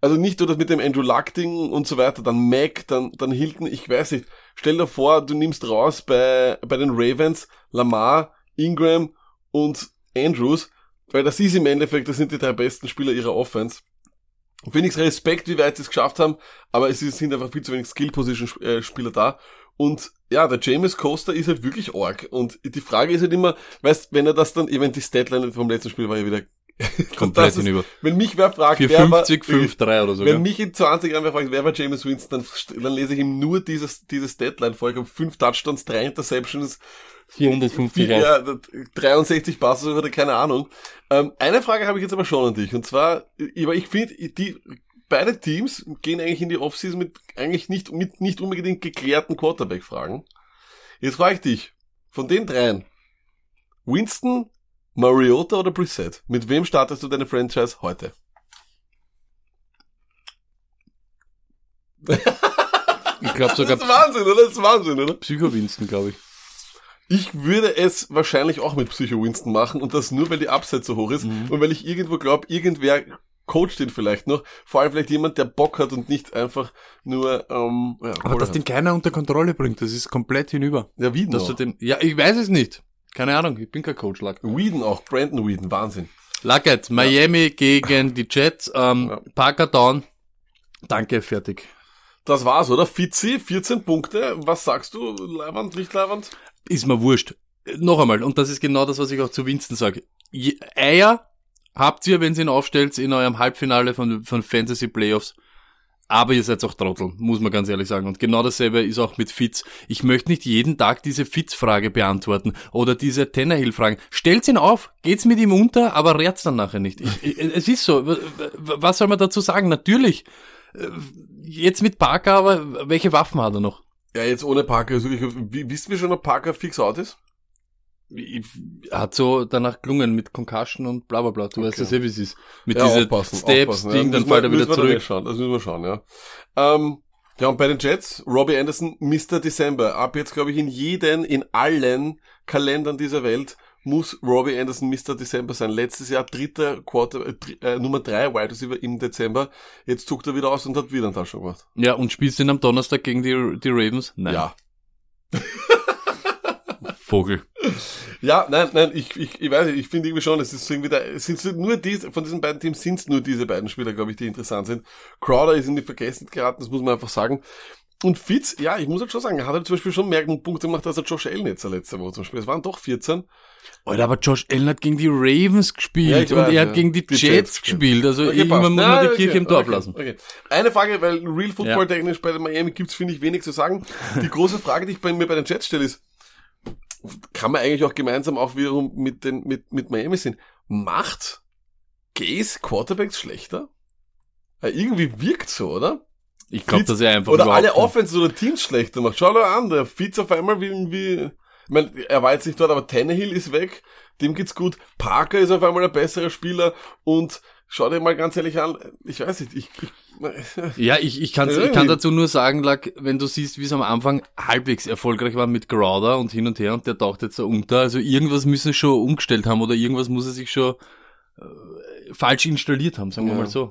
Also nicht nur das mit dem Andrew Luck Ding und so weiter, dann Mac, dann, dann Hilton, ich weiß nicht. Stell dir vor, du nimmst raus bei, bei den Ravens Lamar, Ingram und Andrews, weil das ist im Endeffekt, das sind die drei besten Spieler ihrer Offense. Phoenix Respekt, wie weit sie es geschafft haben, aber es sind einfach viel zu wenig Skill-Position-Spieler da. Und ja, der James Coaster ist halt wirklich arg. Und die Frage ist halt immer, weißt, wenn er das dann, ich meine, die Statline vom letzten Spiel war ja wieder Komplett ist- hinüber. Wenn mich wer fragt, wer war, 450, 5-3 oder so. wenn mich in 20 Jahren wer fragt, wer war James Winston, dann, dann lese ich ihm nur dieses, dieses Deadline vor. Ich habe fünf Touchdowns, drei Interceptions, 450 vier, ja, 63 Passes oder keine Ahnung. Ähm, eine Frage habe ich jetzt aber schon an dich. Und zwar, aber ich finde, die, beide Teams gehen eigentlich in die Offseason mit eigentlich nicht, mit nicht unbedingt geklärten Quarterback-Fragen. Jetzt frage ich dich, von den dreien, Winston, Mariota oder Brissett, mit wem startest du deine Franchise heute? Ich glaube sogar Das ist Wahnsinn, oder? Das ist Wahnsinn, oder? Psycho-Winston, glaube ich. Ich würde es wahrscheinlich auch mit Psycho Winston machen und das nur, weil die Upside so hoch ist Mhm. und weil ich irgendwo glaube, irgendwer coacht den vielleicht noch. Vor allem vielleicht jemand, der Bock hat und nicht einfach nur, ähm, ja, Aber dass den keiner unter Kontrolle bringt, das ist komplett hinüber. ja, Whedon Dass auch. du den, ja, ich weiß es nicht. Keine Ahnung, ich bin kein Coach, Luck. Whedon auch, Brandon Whedon, Wahnsinn. Luckett, Miami gegen die Jets, ähm, Ja. Parker down. Danke, fertig. Das war's, oder? Fitzi, 14 Punkte. Was sagst du? Leiband, nicht Leiband? Ist mir wurscht. Noch einmal, und das ist genau das, was ich auch zu Winston sage. Eier habt ihr, wenn ihr ihn aufstellt, in eurem Halbfinale von, von Fantasy Playoffs. Aber ihr seid auch Trottel, muss man ganz ehrlich sagen. Und genau dasselbe ist auch mit Fitz. Ich möchte nicht jeden Tag diese Fitz-Frage beantworten oder diese Tannehill-Fragen. Stellt ihn auf, geht's mit ihm unter, aber rärt's dann nachher nicht. Ich, es ist so. Was soll man dazu sagen? Natürlich. äh, Jetzt mit Parker, aber welche Waffen hat er noch? Ja, jetzt ohne Parker. Also ich, wissen wir schon, ob Parker fix out ist? Hat so danach gelungen mit Concussion und bla bla bla. Du weißt Okay. das eh, wie es ist. Mit Ja, diese aufpassen, Steps, aufpassen, Ding, ja. dann fällt er wieder zurück. Schauen. Das müssen wir schauen, ja. Ähm, ja, und bei den Jets, Robbie Anderson, Mr. December. Ab jetzt, glaube ich, in jeden, in allen Kalendern dieser Welt muss Robbie Anderson Mr. December sein. Letztes Jahr dritter Quarter, äh, äh, Nummer drei Wide Receiver im Dezember. Jetzt zuckt er wieder aus und hat wieder einen Touchdown gemacht. Ja, und spielst du ihn am Donnerstag gegen die, die Ravens? Nein. Ja. Vogel. Ja, nein, nein, ich, ich, ich weiß nicht, ich finde irgendwie schon, es ist irgendwie da, es sind nur diese, von diesen beiden Teams sind es nur diese beiden Spieler, glaube ich, die interessant sind. Crowder ist in die Vergessenheit geraten, das muss man einfach sagen. Und Fitz, ja, ich muss halt schon sagen, er hat halt zum Beispiel schon mehr Punkte gemacht als der Josh Allen jetzt letzte Woche zum Beispiel. Es waren doch 14. Alter, aber Josh Allen hat gegen die Ravens gespielt Ja, ich und weiß, er hat ja. gegen die, Die Jets, Jets gespielt. Also Okay, irgendwann muss man die okay, Kirche im Dorf okay, lassen. Okay. Eine Frage, weil Real Football technisch bei den Miami gibt's finde ich wenig zu sagen. Die große Frage, die ich bei mir bei den Jets stelle, ist, kann man eigentlich auch gemeinsam auch wiederum mit den mit mit Miami sehen? Macht Gaze Quarterbacks schlechter? Ja, irgendwie wirkt so, oder? Ich glaube, dass er einfach Oder alle Offenses oder Teams schlechter macht. Schau dir an, der Fitz auf einmal wie, wie ich mein, er war jetzt nicht dort, aber Tannehill ist weg, dem geht's gut. Parker ist auf einmal ein besserer Spieler und schau dir mal ganz ehrlich an, ich weiß nicht, ich, ich Ja, ich, ich, kann's, ich kann dazu nur sagen, Lack, wenn du siehst, wie es am Anfang halbwegs erfolgreich war mit Crowder und hin und her und der taucht jetzt so unter. Also irgendwas müssen sie schon umgestellt haben oder irgendwas muss er sich schon äh, falsch installiert haben, sagen wir Ja. mal so.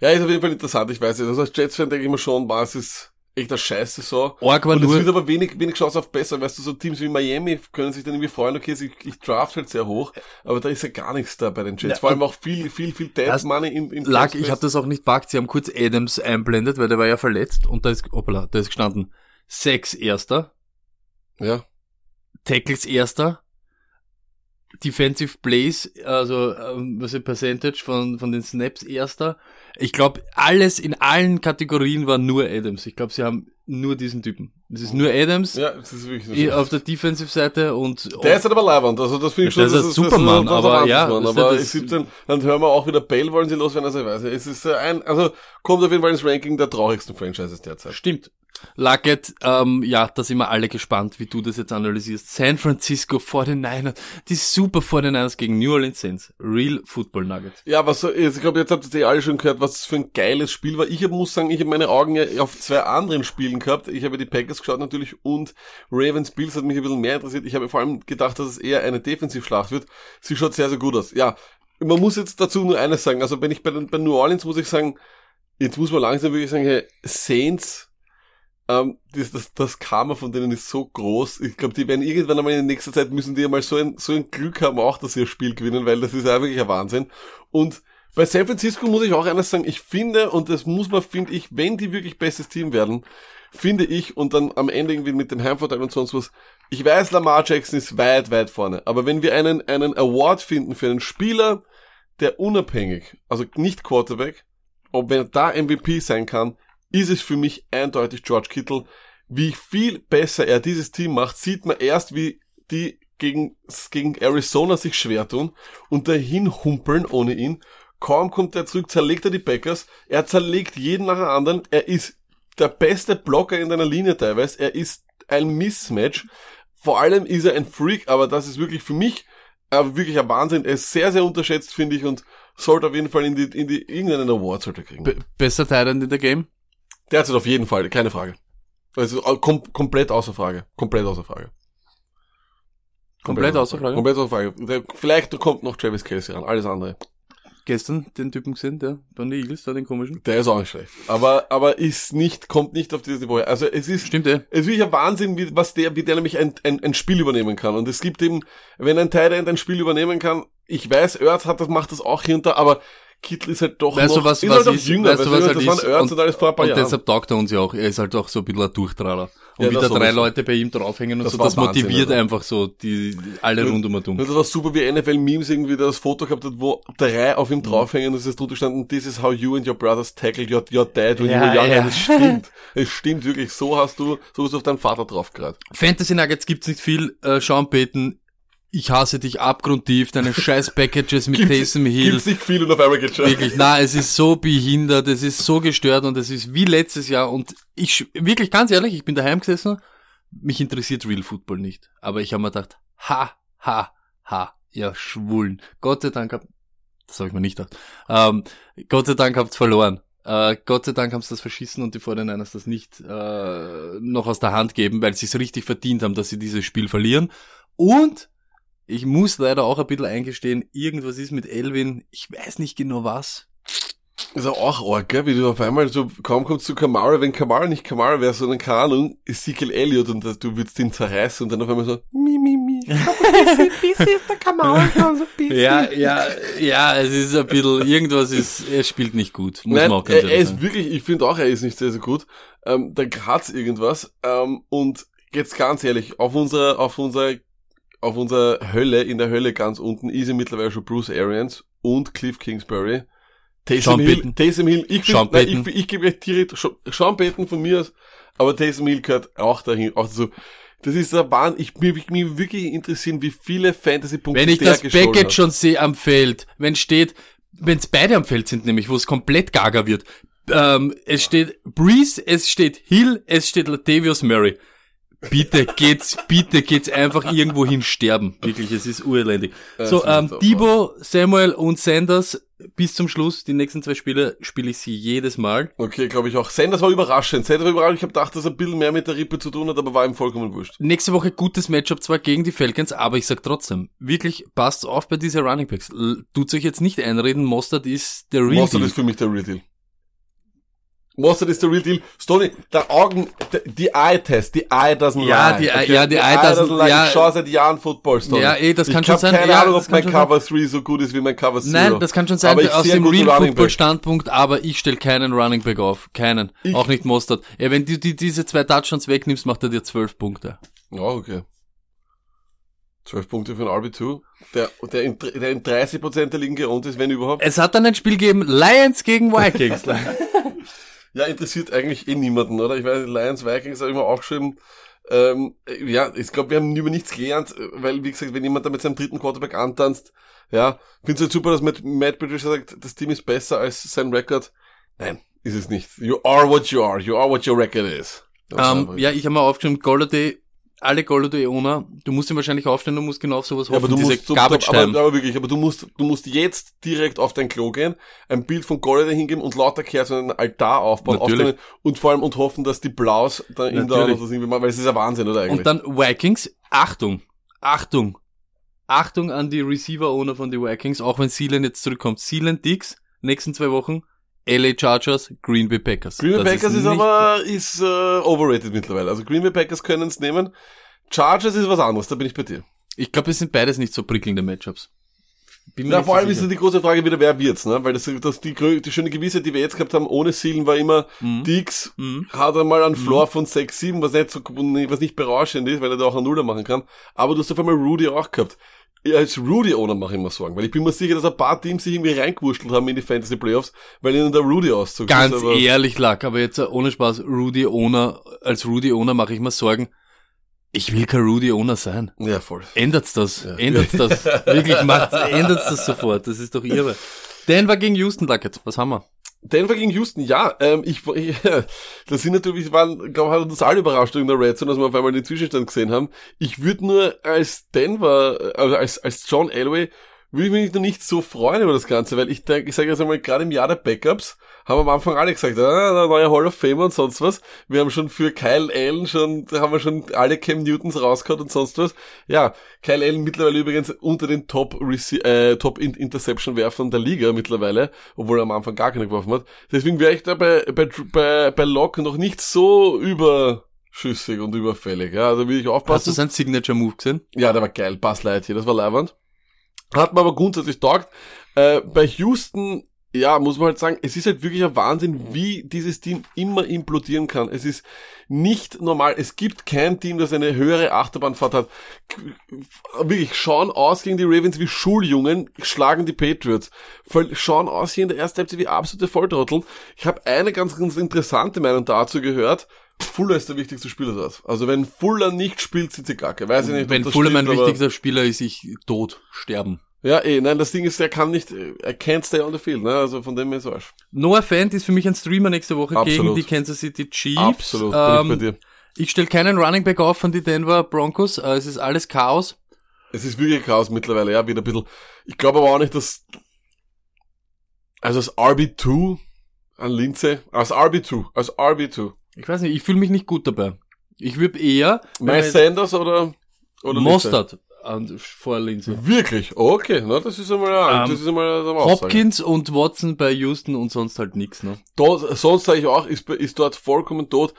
Ja, ist auf jeden Fall interessant, ich weiß nicht. Also als Jets-Fan denke ich mir schon, war es ist echt eine Scheiße so. Org war Und es wird aber wenig, wenig Chance auf besser. Weißt du, so Teams wie Miami können sich dann irgendwie freuen, okay, ich, ich draft halt sehr hoch, aber da ist ja gar nichts da bei den Jets. Ja, Vor allem auch viel, viel, viel Dead Das Money in, in Lag, ich habe das auch nicht packt. Sie haben kurz Adams einblendet, weil der war ja verletzt und da ist, hoppala, da ist gestanden sechs Erster, Ja. Tackles Erster, Defensive Plays, also ähm, was ist Percentage von, von den Snaps Erster. Ich glaube, alles in allen Kategorien war nur Adams. Ich glaube, sie haben nur diesen Typen. Es ist nur Adams Ja, das ist wirklich so. auf der Defensive-Seite und Der ist halt aber leibend, also das finde ich Der schon, ist ein Superman, aber ja, das- aber das- 17, dann hören wir auch wieder Bale wollen sie loswerden, also ich weiß nicht, es ist äh, ein, also kommt auf jeden Fall ins Ranking der traurigsten Franchises derzeit. Stimmt. Luckett, ähm, ja, da sind wir alle gespannt, wie du das jetzt analysierst. San Francisco 49ers, die super 49ers gegen New Orleans Saints. Real Football Nugget. Ja, was ich glaube, jetzt habt ihr eh alle schon gehört, was für ein geiles Spiel war. Ich muss sagen, ich habe meine Augen ja auf zwei anderen Spielen gehabt. Ich habe die Packers geschaut natürlich und Ravens Bills hat mich ein bisschen mehr interessiert. Ich habe vor allem gedacht, dass es eher eine Defensivschlacht wird. Sie schaut sehr, sehr gut aus. Ja, man muss jetzt dazu nur eines sagen. Also wenn ich bei, den, bei New Orleans muss ich sagen, jetzt muss man langsam wirklich sagen, hey, Saints, ähm, das, das, das Karma von denen ist so groß. Ich glaube, die werden irgendwann einmal in nächster Zeit müssen die einmal so ein, so ein Glück haben, auch, dass sie ihr Spiel gewinnen, weil das ist ja wirklich ein Wahnsinn. Und bei San Francisco muss ich auch eines sagen, ich finde, und das muss man, finde ich, wenn die wirklich bestes Team werden, finde ich, und dann am Ende irgendwie mit dem Heimvorteil und sonst was, ich weiß, Lamar Jackson ist weit, weit vorne, aber wenn wir einen, einen Award finden für einen Spieler, der unabhängig, also nicht Quarterback, ob er da MVP sein kann, ist es für mich eindeutig George Kittle. Wie viel besser er dieses Team macht, sieht man erst, wie die gegen, gegen Arizona sich schwer tun und dahin humpeln ohne ihn. Kaum kommt er zurück, zerlegt er die Packers. Er zerlegt jeden nach dem anderen. Er ist der beste Blocker in deiner Linie teilweise. Er ist ein Mismatch. Vor allem ist er ein Freak, aber das ist wirklich für mich äh, wirklich ein Wahnsinn. Er ist sehr, sehr unterschätzt, finde ich, und sollte auf jeden Fall in die, in die irgendeinen Award sollte kriegen. Be besser Thailand in der Game? Derzeit auf jeden Fall, keine Frage. Also kom komplett außer Frage. Komplett außer Frage. Komplett außer Frage? Komplett außer Frage. Der, vielleicht kommt noch Travis Kelsey ran, alles andere. Gestern den Typen gesehen, der von den Eagles, da den komischen. Der ist auch nicht schlecht. Aber, aber ist nicht, kommt nicht auf dieses Niveau. Also es ist, Stimmt, es ist wirklich ein Wahnsinn, wie, was der, wie der nämlich ein, ein, ein Spiel übernehmen kann. Und es gibt eben, wenn ein Tight End ein Spiel übernehmen kann, ich weiß, Ertz hat das, macht das auch hinter, aber Kittel ist halt doch Weißt noch, du, was, ist was halt ist, jünger, weißt du, was halt das ist? waren Ertz und, alles vor ein paar und Jahren. deshalb taugt er uns ja auch. Er ist halt auch so ein bisschen ein Durchtraler. Und Ja, wieder drei sowieso. Leute bei ihm draufhängen und Das so, das Wahnsinn, motiviert Alter. einfach so die, alle rund um und um. Und das war super, wie NFL Memes irgendwie das Foto gehabt hat, wo drei auf ihm draufhängen und es ist drunter gestanden, this is how you and your brothers tackled your, your dad when Ja, you were young. ja. Und es stimmt. Es stimmt wirklich. So hast du, so hast du auf deinen Vater drauf gerade. Fantasy Nuggets gibt's nicht viel. Äh, Sean Payton, ich hasse dich abgrundtief, deine scheiß Packages mit Taysom Hill. Gibt's nicht viel und auf einmal geht's schon. Wirklich, na, es ist so behindert, es ist so gestört und es ist wie letztes Jahr und ich, wirklich ganz ehrlich, ich bin daheim gesessen, mich interessiert Real Football nicht. Aber ich habe mir gedacht, ha, ha, ha, ihr Schwulen. Gott sei Dank habt, das habe ich mir nicht gedacht, ähm, Gott sei Dank habt's verloren. Äh, Gott sei Dank haben sie das verschissen und die 49ers das nicht äh, noch aus der Hand geben, weil sie es richtig verdient haben, dass sie dieses Spiel verlieren. Und ich muss leider auch ein bisschen eingestehen, irgendwas ist mit Elvin, ich weiß nicht genau was. Ist auch arg, gell? Wie du auf einmal so, kaum kommst zu Kamara, wenn Kamara nicht Kamara wäre, sondern keine Ahnung, Ezekiel Elliott und du würdest ihn zerreißen und dann auf einmal so, mi, mi, mi. Ja, ja, ja, es ist ein bisschen, irgendwas ist, er spielt nicht gut, muss Nein, man auch ganz er, er ehrlich ist sagen. wirklich, ich finde auch, er ist nicht sehr, sehr gut. Ähm, da hat's irgendwas. Ähm, und jetzt ganz ehrlich, auf unserer, auf unserer, auf unserer Hölle, in der Hölle ganz unten, ist ja mittlerweile schon Bruce Arians und Cliff Kingsbury. Taysom Hill. Taysom Hill, ich Sean finde, ich, ich gebe euch direkt Sean- Payton von mir aus, aber Taysom Hill gehört auch dahin, auch so. Das ist der Wahn, ich, mich, mich wirklich interessieren, wie viele Fantasy-Punkte Wenn ich das Package schon sehe am Feld, wenn steht, wenn es beide am Feld sind, nämlich, wo es komplett gaga wird, ähm, es steht Breeze, es steht Hill, es steht Latavius Murray. Bitte geht's, bitte geht's einfach irgendwo hin sterben. Wirklich, es ist urelendig. Ja, So, ähm, Debo, Samuel und Sanders bis zum Schluss. Die nächsten zwei Spiele spiele ich sie jedes Mal. Okay, glaube ich auch. Sanders war überraschend. Sanders war überraschend. Ich habe gedacht, dass er ein bisschen mehr mit der Rippe zu tun hat, aber war ihm vollkommen wurscht. Nächste Woche gutes Matchup zwar gegen die Falcons, aber ich sag trotzdem, wirklich passt auf bei dieser Running Backs. L- Tut's euch jetzt nicht einreden, Mostert ist der Real Mostert Deal. ist für mich der Real Deal. Mostert ist der Real Deal. Stoney, der Augen, die Eye-Test, die Eye doesn't Ja, lie. die Eye- ja, die Eye doesn't- lie. ja. Ich schaue seit Jahren Football, Stoney. Ja, eh, das kann ich schon hab sein. keine Ja, Ahnung, das ob kann mein schon. Cover 3 so gut ist wie mein Cover 0. Nein, das kann schon sein Aber ich aus dem einen guten Real Running Football Back. Standpunkt, aber ich stelle keinen Running Back auf. Keinen. Ich- auch nicht Mostert. Ja, wenn du die, diese zwei Touchdowns wegnimmst, macht er dir zwölf Punkte. Ja, okay. 12 Punkte für einen RB2, der, der, in, der in 30% der Ligen geohnt ist, wenn überhaupt. Es hat dann ein Spiel gegeben, Lions gegen Vikings. Ja, interessiert eigentlich eh niemanden, oder? Ich weiß, Lions, Vikings habe ich mir aufgeschrieben. Ähm, ja, ich glaube, wir haben über nichts gelernt, weil, wie gesagt, wenn jemand da mit seinem dritten Quarterback antanzt, ja, find's halt super, dass Matt, Matt Patricia sagt, das Team ist besser als sein Rekord. Nein, ist es nicht. You are what you are. You are what your record is. Ist ähm, ja, ich habe mal aufgeschrieben, Golladay, alle Golladay-Owner, du musst ihn wahrscheinlich aufstellen, du musst genau auf sowas Ja, aber hoffen, du diese musst, so, aber, aber wirklich, aber du musst, du musst jetzt direkt auf dein Klo gehen, ein Bild von Golladay hingeben und lauter Kerzen einen Altar aufbauen, aufstellen und vor allem und hoffen, dass die Blaus da in der das irgendwie machen, weil es ist ja Wahnsinn, oder eigentlich? Und dann Vikings, Achtung, Achtung, Achtung an die Receiver-Owner von den Vikings, auch wenn Sealand jetzt zurückkommt. Sealand Dix, nächsten zwei Wochen, LA Chargers, Green Bay Packers. Green Bay Das Packers ist, nicht- aber ist äh, overrated mittlerweile. Also Green Bay Packers können es nehmen. Chargers ist was anderes, da bin ich bei dir. Ich glaube, es sind beides nicht so prickelnde Matchups. Bin Na, vor so allem ist sicher. ja die große Frage wieder, wer wird's, ne? Weil das, das die, die schöne Gewissheit, die wir jetzt gehabt haben, ohne Seelen war immer, Mhm. Dix Mhm. hat einmal einen Floor von 6, 7, was nicht so, was nicht berauschend ist, weil er da auch einen Nuller machen kann. Aber du hast auf einmal Rudy auch gehabt. Als Rudy-Owner mache ich mir Sorgen, weil ich bin mir sicher, dass ein paar Teams sich irgendwie reingewurschtelt haben in die Fantasy Playoffs, weil ihnen der Rudy-Auszug Ganz ist. ehrlich, Lack, aber jetzt ohne Spaß, Rudy Owner, als Rudy Owner mache ich mir Sorgen. Ich will kein Rudy Owner sein. Ja, voll. Ändert's das? Ändert's das? Wirklich, macht's, ändert's das sofort. Das ist doch irre. Denver gegen Houston, Luckett. Was haben wir? Denver gegen Houston, ja, ähm, ich, ich das sind natürlich, waren, glaube uns alle überrascht in der Red Zone, dass wir auf einmal den Zwischenstand gesehen haben. Ich würde nur als Denver, also als, als John Elway, würde ich mich noch nicht so freuen über das Ganze, weil ich denke, ich sage jetzt einmal, gerade im Jahr der Backups haben am Anfang alle gesagt, ah, der neue Hall of Famer und sonst was. Wir haben schon für Kyle Allen schon, da haben wir schon alle Cam Newtons rausgehauen und sonst was. Ja, Kyle Allen mittlerweile übrigens unter den Top, Rece äh, Top In- Interception Werfern der Liga mittlerweile, obwohl er am Anfang gar keine geworfen hat. Deswegen wäre ich da bei, bei, bei, bei Locke noch nicht so überschüssig und überfällig. Ja, da will ich Hast du aufpassen. seinen Signature Move gesehen? Ja, der war geil. Buzz Lightyear, das war leiwand. Hat mir aber grundsätzlich taugt. Äh, bei Houston, ja, muss man halt sagen, es ist halt wirklich ein Wahnsinn, wie dieses Team immer implodieren kann. Es ist nicht normal. Es gibt kein Team, das eine höhere Achterbahnfahrt hat. Wirklich, schauen aus gegen die Ravens wie Schuljungen, schlagen die Patriots. Schauen aus hier in der ersten Halbzeit wie absolute Volltrotteln. Ich habe eine ganz, ganz interessante Meinung dazu gehört. Fuller ist der wichtigste Spieler dort. Also wenn Fuller nicht spielt, sind sie Gacke. Weiß ich nicht, Wenn das Fuller mein wichtigster Spieler ist, ich tot, sterben. Ja, eh, nein, das Ding ist, er kann nicht, er can't stay on the field, ne, also von dem her ist Arsch. Noah Fant ist für mich ein Streamer nächste Woche Absolut. gegen die Kansas City Chiefs. Absolut, bin Ähm, ich bei dir. ich stelle keinen Running Back auf von die Denver Broncos. Äh, es ist alles Chaos. Es ist wirklich Chaos mittlerweile, ja, wieder ein bisschen. Ich glaube aber auch nicht, dass, also als RB2 an Lindsay, als RB2, als RB2. Ich weiß nicht, ich fühle mich nicht gut dabei. Ich würde eher Miles Sanders oder, oder Mostert an, vor Lindsay. Wirklich? Okay, na, das ist einmal, ja, Ähm, das ist einmal eine Aussage. Hopkins und Watson bei Houston und sonst halt nix, ne? Dort, sonst sage ich auch, ist, ist dort vollkommen tot.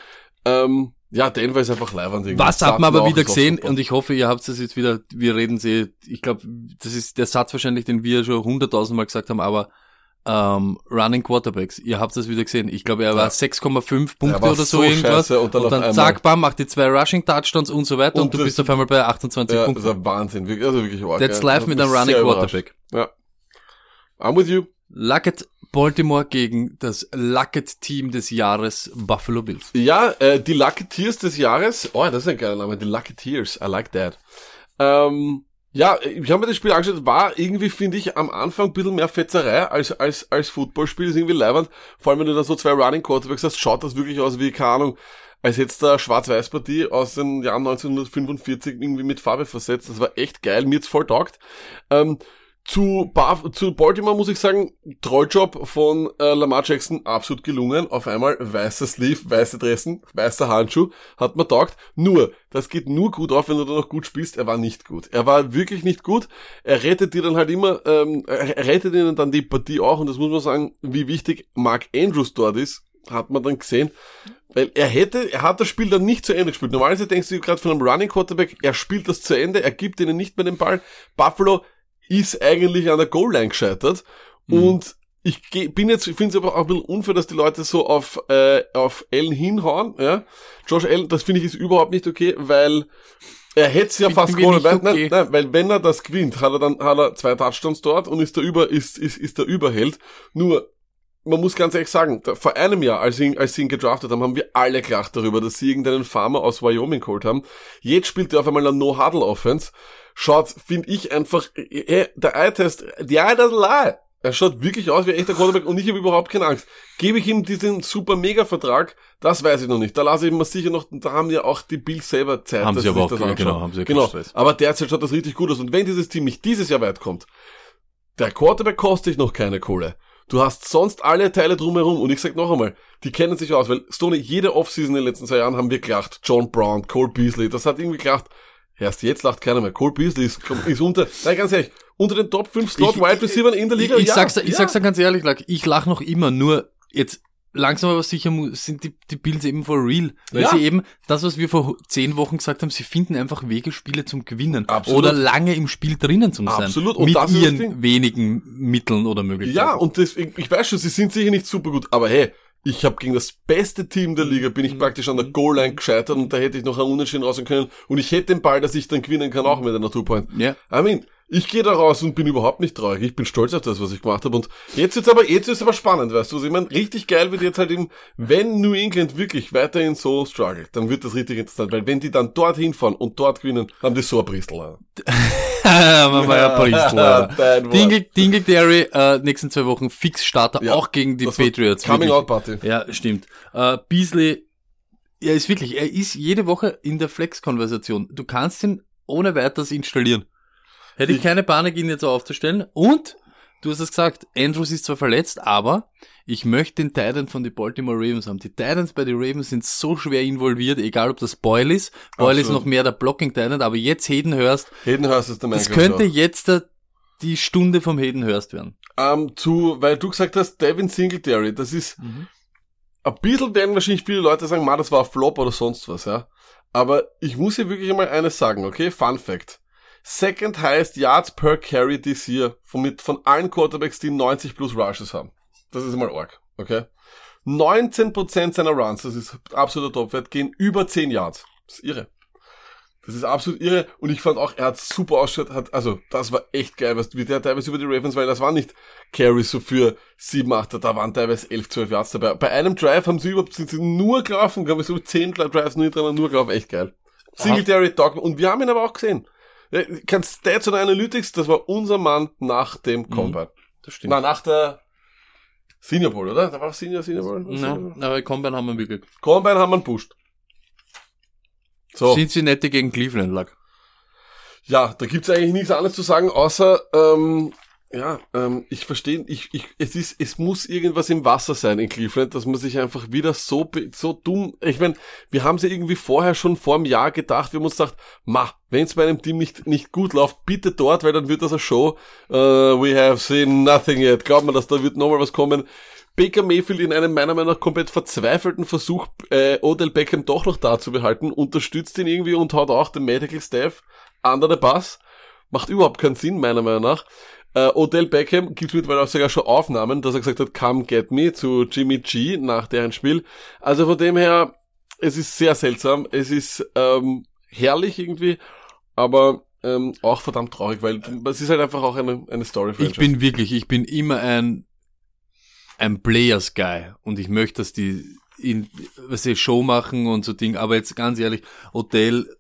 Ähm, ja, Denver ist einfach leibend. irgendwie. Was hat man aber wieder gesehen und ich hoffe, ihr habt das jetzt wieder, wir reden sie, ich glaube, das ist der Satz wahrscheinlich, den wir schon hunderttausendmal gesagt haben, aber ähm, Running Quarterbacks, ihr habt das wieder gesehen. Ich glaube, er war Ja. 6,5 Punkte war oder so, so irgendwas. und dann auf einmal- zack, bam, macht die zwei Rushing Touchdowns und so weiter und, Und du bist auf einmal bei 28 Ja, das ist Punkten. ein Wahnsinn. Wirklich, also wirklich arg. That's ja. life mit einem Running überrascht. Quarterback. Ja. I'm with you. Luckett Baltimore gegen das Luckett Team des Jahres Buffalo Bills. Ja, äh, die Lucketeers des Jahres. Oh, das ist ein geiler Name. Die Lucketeers. I like that. Ähm, ja, ich habe mir das Spiel angeschaut. War irgendwie, finde ich, am Anfang ein bisschen mehr Fetzerei als, als, als Footballspiel. Ist irgendwie leibend. Vor allem, wenn du da so zwei Running Quarterbacks hast, schaut das wirklich aus wie, keine Ahnung, als jetzt da Schwarz-Weiß-Partie aus den Jahren 1945 irgendwie mit Farbe versetzt. Das war echt geil. Mir jetzt voll taugt. Ähm, zu, Buff zu Baltimore muss ich sagen, Trolljob von äh, Lamar Jackson absolut gelungen. Auf einmal weißer Sleeve, weiße Dressen, weißer Handschuh, hat man taugt. Nur, das geht nur gut auf, wenn du da noch gut spielst. Er war nicht gut. Er war wirklich nicht gut. Er rettet dir dann halt immer, ähm, er rettet ihnen dann die Partie auch. Und das muss man sagen, wie wichtig Mark Andrews dort ist, hat man dann gesehen. Weil er hätte, er hat das Spiel dann nicht zu Ende gespielt. Normalerweise denkst du gerade von einem Running Quarterback, er spielt das zu Ende, er gibt ihnen nicht mehr den Ball. Buffalo ist eigentlich an der Goal-Line gescheitert. Und ich bin jetzt, ich finde es aber auch ein bisschen unfair, dass die Leute so auf, äh, auf Allen hinhauen. Ja? Josh Allen, das finde ich ist überhaupt nicht okay, weil er hätte es ja Finden fast gewonnen. okay. nein, nein, weil wenn er das gewinnt, hat er dann hat er zwei Touchdowns dort und ist der über ist ist ist der Überheld. Nur man muss ganz ehrlich sagen, vor einem Jahr, als sie, ihn, als sie ihn gedraftet haben, haben wir alle gelacht darüber, dass sie irgendeinen Farmer aus Wyoming geholt haben. Jetzt spielt er auf einmal eine No-Huddle-Offense. Schaut, finde ich einfach, äh, der Eye-Test, the eye doesn't lie. Er schaut wirklich aus wie ein echter Quarterback und ich habe überhaupt keine Angst. Gebe ich ihm diesen super Mega-Vertrag? Das weiß ich noch nicht. Da lasse ich mir sicher noch, da haben ja auch die Bills selber Zeit. Haben sie aber auch, das anschauen. genau, haben sie ja Genau. Stress. Aber derzeit schaut das richtig gut aus. Und wenn dieses Team nicht dieses Jahr weit kommt, der Quarterback kostet noch keine Kohle. Du hast sonst alle Teile drumherum. Und ich sag noch einmal, die kennen sich aus, weil Stoney, jede Offseason in den letzten zwei Jahren haben wir gelacht. John Brown, Cole Beasley, das hat irgendwie gelacht. Erst jetzt lacht keiner mehr. Cole Beasley ist, ist unter, nein, ganz ehrlich, unter den Top 5 Slot Wide Receivers in der Liga. Ich, ich ja, sag's, ich ja. sag's dann ganz ehrlich, ich lach noch immer, nur jetzt langsam aber sicher sind die, die Bills eben for real. Weil Ja. sie eben, das was wir vor zehn Wochen gesagt haben, sie finden einfach Wege, Spiele zum Gewinnen. Absolut. Oder lange im Spiel drinnen zu sein. Absolut. Und Mit ihren wenigen Mitteln oder Möglichkeiten. Ja, und das, ich, weiß schon, sie sind sicher nicht super gut, aber hey, ich habe gegen das beste Team der Liga, bin ich praktisch an der Goal-Line gescheitert und da hätte ich noch einen Unentschieden rausgehen können und ich hätte den Ball, dass ich dann gewinnen kann, auch mit einer Two-Point. Ja. I mean, Ich gehe da raus und bin überhaupt nicht traurig. Ich bin stolz auf das, was ich gemacht habe. Und jetzt ist aber, jetzt ist aber spannend, weißt du? Also ich meine, richtig geil wird jetzt halt eben, wenn New England wirklich weiterhin so struggelt, dann wird das richtig interessant, weil wenn die dann dorthin fahren und dort gewinnen, haben die so ein Bristol. Machen wir ja Bristol. Wort. Dingle, Dingletary, äh, nächsten zwei Wochen fix Starter, Ja, auch gegen die Patriots. Coming wirklich. Out Party. Ja, stimmt. Äh, Beasley, er ist wirklich, er ist jede Woche in der Flex-Konversation. Du kannst ihn ohne weiteres installieren. Hätte ich Ich- keine Panik, ihn jetzt aufzustellen. Und, du hast es gesagt, Andrews ist zwar verletzt, aber ich möchte den Titan von den Baltimore Ravens haben. Die Titans bei den Ravens sind so schwer involviert, egal ob das Boyle ist. Boyle ist noch mehr der Blocking-Titan, aber jetzt Hayden Hurst, Hayden Hurst ist der das Minecraft könnte jetzt der, die Stunde vom Hayden Hurst werden. Ähm, zu, weil du gesagt hast, Devin Singletary, das ist, ein bisschen werden wahrscheinlich viele Leute sagen, ma, das war ein Flop oder sonst was, ja. Aber ich muss hier wirklich einmal eines sagen, okay? Fun Fact. Second highest Yards per Carry this year von, mit, von allen Quarterbacks, die 90 plus Rushes haben. Das ist mal arg, okay? 19% seiner Runs, das ist absoluter Topwert, gehen über 10 Yards. Das ist irre. Das ist absolut irre. Und ich fand auch, er hat super ausgeschaut, hat, also, das war echt geil, was, wie der teilweise über die Ravens, weil das waren nicht Carries so für 7, 8, da waren teilweise 11, 12 Yards dabei. Bei einem Drive haben sie überhaupt, sind sie nur gelaufen, glaube ich, so 10 Drives nur hintereinander, nur gelaufen, echt geil. Singletary, Dog, und wir haben ihn aber auch gesehen. Ja, Kein Stats oder Analytics, das war unser Mann nach dem Combine. Das stimmt. Na, nach der Senior Bowl, oder? Da war Senior, Senior Bowl? Na, aber Combine haben wir wirklich. Combine haben wir pusht. So. Cincinnati gegen Cleveland lag. Ja, da gibt's eigentlich nichts anderes zu sagen, außer, ähm, ja, ähm, ich verstehe, ich, ich, es ist, es muss irgendwas im Wasser sein in Cleveland, dass man sich einfach wieder so, so dumm, ich meine, wir haben sie irgendwie vorher schon vor einem Jahr gedacht, wir haben uns gedacht, ma, wenn es bei einem Team nicht, nicht gut läuft, bitte dort, weil dann wird das eine Show, äh, we have seen nothing yet, glaubt man, dass da wird nochmal was kommen. Baker Mayfield in einem meiner Meinung nach komplett verzweifelten Versuch, äh, Odell Beckham doch noch da zu behalten, unterstützt ihn irgendwie und haut auch den Medical Staff under the bus. Macht überhaupt keinen Sinn, meiner Meinung nach. Äh, Odell Beckham gibt mittlerweile auch sogar schon Aufnahmen, dass er gesagt hat, come get me zu Jimmy G nach deren Spiel. Also von dem her, es ist sehr seltsam, es ist ähm, herrlich irgendwie, aber ähm, auch verdammt traurig, weil es ist halt einfach auch eine, eine Story. Ich bin wirklich, ich bin immer ein, ein Players Guy und ich möchte, dass die in, was sie Show machen und so Ding, aber jetzt ganz ehrlich, Hotel,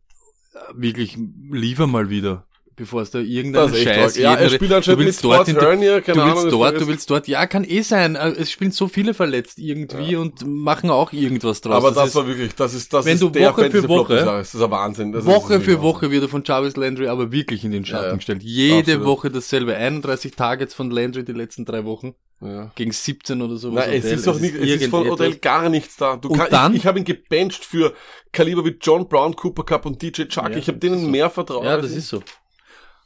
äh, wirklich, liefer mal wieder. Bevor es da irgendeinen Das ist Scheiß. Ja, er spielt du anscheinend willst mit dort Hernia, keine du Ahnung, willst das dort, ist- du willst dort, ja, kann eh sein. Äh, Es spielen so viele verletzt irgendwie und machen auch irgendwas draus. aber das, ist- war wirklich, das ist, das Wenn ist du der Woche für Woche-. Das ist ein Wahnsinn. Das Woche ist für Woche wird er von Jarvis Landry aber wirklich in den Schatten Ja, ja. gestellt. Jede Absolut. Woche dasselbe. 31 Targets von Landry die letzten drei Wochen. Ja. Gegen 17 oder so. Nein, es ist doch nicht, es ist von. Odell gar nichts da. Du Und kann, dann- ich, ich habe ihn gebencht für Kaliber wie John Brown, Cooper Cup und DJ Chuck. Ja, ich habe das denen ist mehr Vertrauen. Ja, das ist so.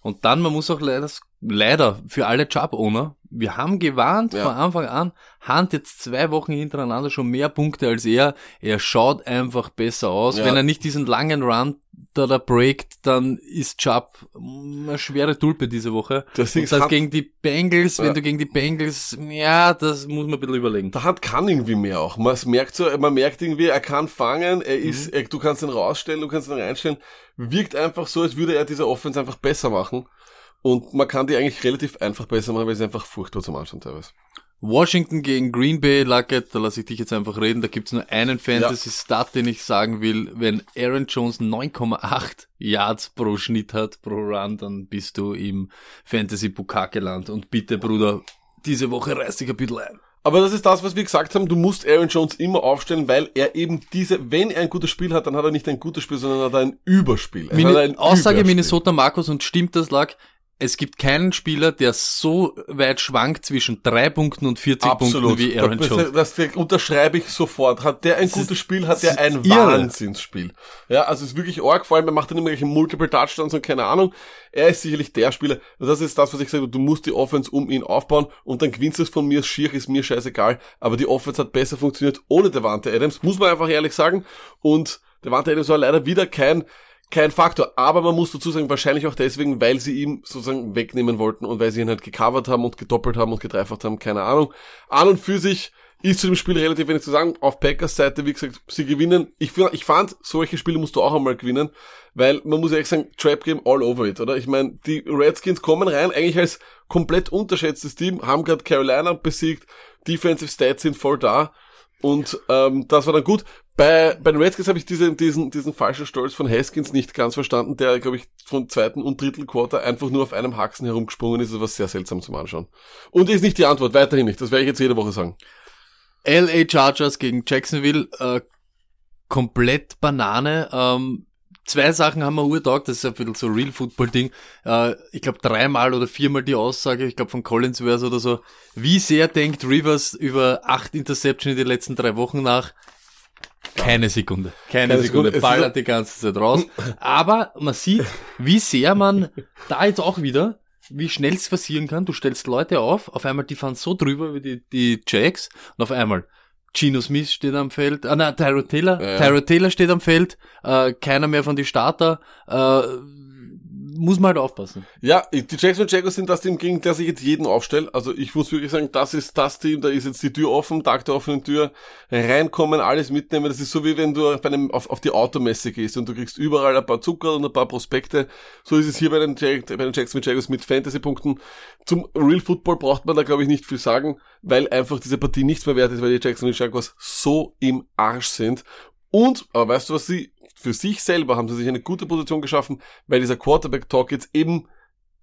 Und dann, man muss auch leider, leider für alle Job-Owner, wir haben gewarnt Ja. von Anfang an, Hunt jetzt zwei Wochen hintereinander schon mehr Punkte als er. Er schaut einfach besser aus. Ja. Wenn er nicht diesen langen Run da, da breakt, dann ist Chubb eine schwere Tulpe diese Woche. Das ist, das gegen die Bengals, Ja. wenn du gegen die Bengals, ja, das muss man ein bisschen überlegen. Der Hand kann irgendwie mehr auch. Man merkt so, man merkt irgendwie, er kann fangen, Mhm. er ist, er, du kannst ihn rausstellen, du kannst ihn reinstellen. Wirkt einfach so, als würde er diese Offense einfach besser machen. Und man kann die eigentlich relativ einfach besser machen, weil sie einfach furchtbar zum Anschauen teilweise. Washington gegen Green Bay, Luckett, da lasse ich dich jetzt einfach reden. Da gibt's nur einen Fantasy-Stat, den ich sagen will. Wenn Aaron Jones 9,8 Yards pro Schnitt hat, pro Run, dann bist du im Fantasy-Bukake-Land. Und bitte, Bruder, diese Woche reiß dich ein bisschen ein. Aber das ist das, was wir gesagt haben, du musst Aaron Jones immer aufstellen, weil er eben diese, wenn er ein gutes Spiel hat, dann hat er nicht ein gutes Spiel, sondern hat er ein Überspiel. Er Mini ein Aussage Überspiel. Minnesota Markus und stimmt das lag? Es gibt keinen Spieler, der so weit schwankt zwischen drei Punkten und 40 Punkten wie Aaron das, Jones. Das, das unterschreibe ich sofort. Hat der ein Das ist- gutes Spiel, hat der ist ein. Wahnsinnsspiel. Ja, also es ist wirklich arg, vor allem er macht dann immer irgendwelche Multiple Touchdowns und keine Ahnung. Er ist sicherlich der Spieler. Das ist das, was ich sage, du musst die Offense um ihn aufbauen und dann gewinnst du es von mir, schier ist mir scheißegal. Aber die Offense hat besser funktioniert ohne Devante Adams, muss man einfach ehrlich sagen. Und Devante Adams war leider wieder kein kein Faktor, aber man muss dazu sagen, wahrscheinlich auch deswegen, weil sie ihn sozusagen wegnehmen wollten und weil sie ihn halt gecovert haben und gedoppelt haben und gedreifacht haben, keine Ahnung. An und für sich, ist zu dem Spiel relativ wenig zu sagen. Auf Packers Seite, wie gesagt, sie gewinnen. Ich, ich fand, solche Spiele musst du auch einmal gewinnen, weil man muss ehrlich sagen, Trap Game all over it, oder? Ich meine, die Redskins kommen rein, eigentlich als komplett unterschätztes Team, haben gerade Carolina besiegt, Defensive Stats sind voll da und ähm, das war dann gut. Bei, bei den Redskins habe ich diesen, diesen, diesen falschen Stolz von Haskins nicht ganz verstanden, der, glaube ich, von zweiten und dritten Quarter einfach nur auf einem Haxen herumgesprungen ist. Das war sehr seltsam zum Anschauen. Und ist nicht die Antwort, weiterhin nicht. Das werde ich jetzt jede Woche sagen. LA Chargers gegen Jacksonville, äh, komplett Banane. Ähm, zwei Sachen haben wir urtaugt, das ist ein bisschen so Real Football-Ding. Äh, ich glaube dreimal oder viermal die Aussage, ich glaube von Collins wäre oder so. Wie sehr denkt Rivers über acht Interception in den letzten drei Wochen nach? Keine Sekunde. Keine, Keine Sekunde. Sekunde. Ballert die ganze Zeit raus. Aber man sieht, wie sehr man da jetzt auch wieder, wie schnell es passieren kann. Du stellst Leute auf, auf einmal die fahren so drüber wie die, die Jacks und auf einmal Gino Smith steht am Feld, ah nein, Tyro Taylor, Ja. Tyro Taylor steht am Feld, äh, keiner mehr von die Starter, äh, muss man halt aufpassen. Ja, die Jackson Jaguars sind das Team, gegen das ich jetzt jeden aufstelle. Also ich muss wirklich sagen, das ist das Team, da ist jetzt die Tür offen, Tag der offenen Tür, reinkommen, alles mitnehmen. Das ist so wie wenn du bei einem, auf, auf die Automesse gehst und du kriegst überall ein paar Zucker und ein paar Prospekte. So ist es hier bei den, Jag bei den Jackson Jaguars mit Fantasy-Punkten. Zum Real Football braucht man da glaube ich nicht viel sagen, weil einfach diese Partie nichts mehr wert ist, weil die Jackson Jaguars so im Arsch sind. Und, aber weißt du, was sie für sich selber haben sie sich eine gute Position geschaffen, weil dieser Quarterback-Talk jetzt eben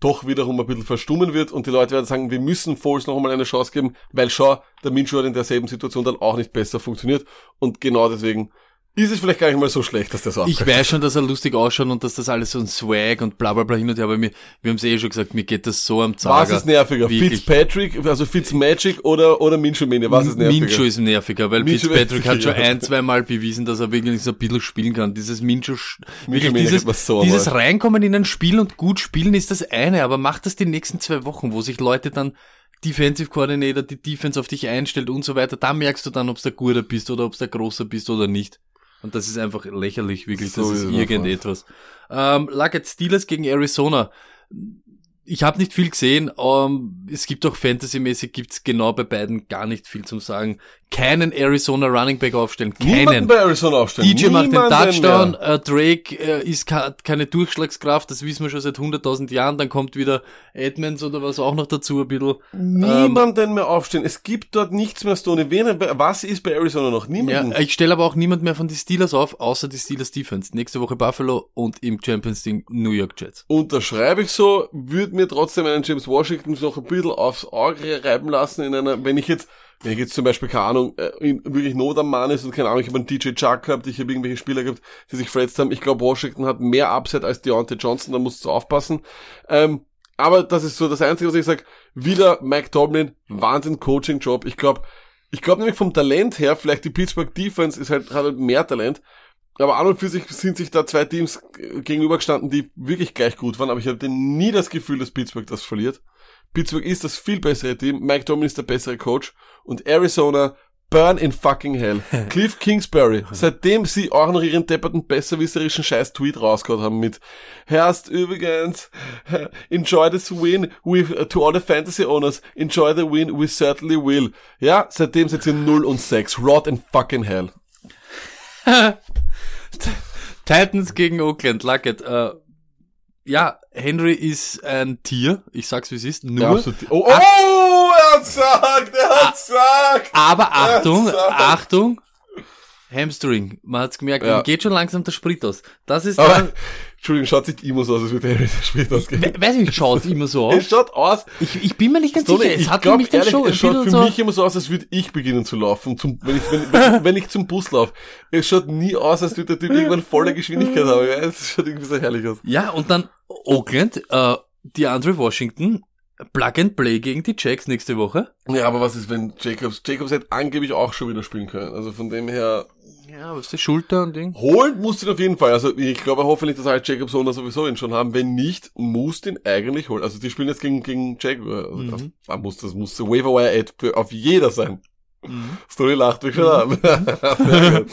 doch wiederum ein bisschen verstummen wird und die Leute werden sagen, wir müssen Foles noch einmal eine Chance geben, weil schau, der Minshew hat in derselben Situation dann auch nicht besser funktioniert und genau deswegen ist es vielleicht gar nicht mal so schlecht, dass der so Ich weiß schon, dass er lustig ausschaut und dass das alles so ein Swag und bla bla bla hin und her, aber mir, wir haben es eh schon gesagt, mir geht das so am Zager. Was ist nerviger? Wirklich. Fitzpatrick, also Fitzmagic oder, oder Minshew Mania? Was ist nerviger? Minshew ist nerviger, weil Minshew Fitzpatrick hat schon ein, zwei Mal bewiesen, dass er wirklich so ein bisschen spielen kann. Dieses wirklich Mania dieses, so dieses. Reinkommen in ein Spiel und gut spielen ist das eine, aber macht das die nächsten zwei Wochen, wo sich Leute dann Defensive Coordinator, die Defense auf dich einstellt und so weiter, da merkst du dann, ob du der Guter bist oder ob du der Großer bist oder nicht. Und das ist einfach lächerlich, wirklich. So das ist irgendetwas. Ähm, lag jetzt Steelers gegen Arizona. Ich habe nicht viel gesehen. Ähm, es gibt auch Fantasy-mäßig gibt's genau bei beiden gar nicht viel zum sagen. Keinen Arizona Running Back aufstellen. Niemanden Keinen. bei Arizona aufstellen. DJ macht den Niemanden Touchdown, äh, Drake äh, ist hat keine Durchschlagskraft, das wissen wir schon seit 100.000 Jahren, dann kommt wieder Edmonds oder was auch noch dazu ein bisschen. Niemanden mehr aufstellen. Es gibt dort nichts mehr, Stoney. Wen, was ist bei Arizona noch? Niemanden. Ja, ich stelle aber auch niemand mehr von den Steelers auf, außer die Steelers Defense. Nächste Woche Buffalo und im Champions League New York Jets. Unterschreibe ich so, würde mir trotzdem einen James Washington noch ein bisschen aufs Auge reiben lassen in einer, wenn ich jetzt, wenn ich jetzt zum Beispiel, keine Ahnung, äh, in, wirklich Not am Mann ist und keine Ahnung, ich habe einen DJ Chuck gehabt, ich habe irgendwelche Spieler gehabt, die sich verletzt haben. Ich glaube, Washington hat mehr Upside als Deontay Johnson, da musst du aufpassen. Ähm, aber das ist so das Einzige, was ich sage. Wieder Mike Tomlin, Wahnsinn Coaching-Job. Ich glaube, ich glaube nämlich vom Talent her, vielleicht die Pittsburgh Defense ist halt, hat halt mehr Talent. Aber an und für sich sind sich da zwei Teams gegenübergestanden, die wirklich gleich gut waren, aber ich hatte nie das Gefühl, dass Pittsburgh das verliert. Pittsburgh ist das viel bessere Team, Mike Tomlin ist der bessere Coach und Arizona burn in fucking hell. Cliff Kingsbury, seitdem sie auch noch ihren depperten besserwisserischen Scheiß-Tweet rausgehauen haben mit Herst übrigens, enjoy this win with, to all the fantasy owners, enjoy the win, we certainly will. Ja, seitdem sind sie 0 und 6, rot in fucking hell. Titans gegen Oakland, Luckett. Äh, ja, Henry ist ein Tier, ich sag's wie es ist, nur. Ja, absolut. Oh, oh, er hat's gesagt, er hat's gesagt. Aber Achtung. Achtung, Hamstring, man hat's gemerkt, Ja. geht schon langsam der Sprit aus. Das ist dann, Entschuldigung, schaut nicht immer so aus, als würde Harry Spiel ausgehen. we- weiß nicht, schaut immer so aus. Es schaut aus, Ich, ich bin mir nicht ganz Toni, sicher, es hat glaub, mich ehrlich, schon es schaut für so, mich immer so aus, als würde ich beginnen zu laufen, zum, wenn, ich, wenn, wenn, wenn ich zum Bus laufe. Es schaut nie aus, als würde der Typ irgendwann volle Geschwindigkeit haben. Es schaut irgendwie so herrlich aus. ja, und dann Oakland, äh, die Andre Washington, Plug and Play gegen die Jacks nächste Woche. Ja, aber was ist, wenn Jacobs, Jacobs hätte angeblich auch schon wieder spielen können. Also von dem her, Ja, was ist die Schulter und Ding? holen musst du ihn auf jeden Fall. Also ich glaube hoffentlich, dass halt Jacobs Owner sowieso ihn schon haben. Wenn nicht, musst du ihn eigentlich holen. Also die spielen jetzt gegen, gegen Jaguar. Also Mhm. das, man muss, das muss Waiver Wire Ad auf jeder sein. Mhm. Story lacht mich schon. Sehr gut.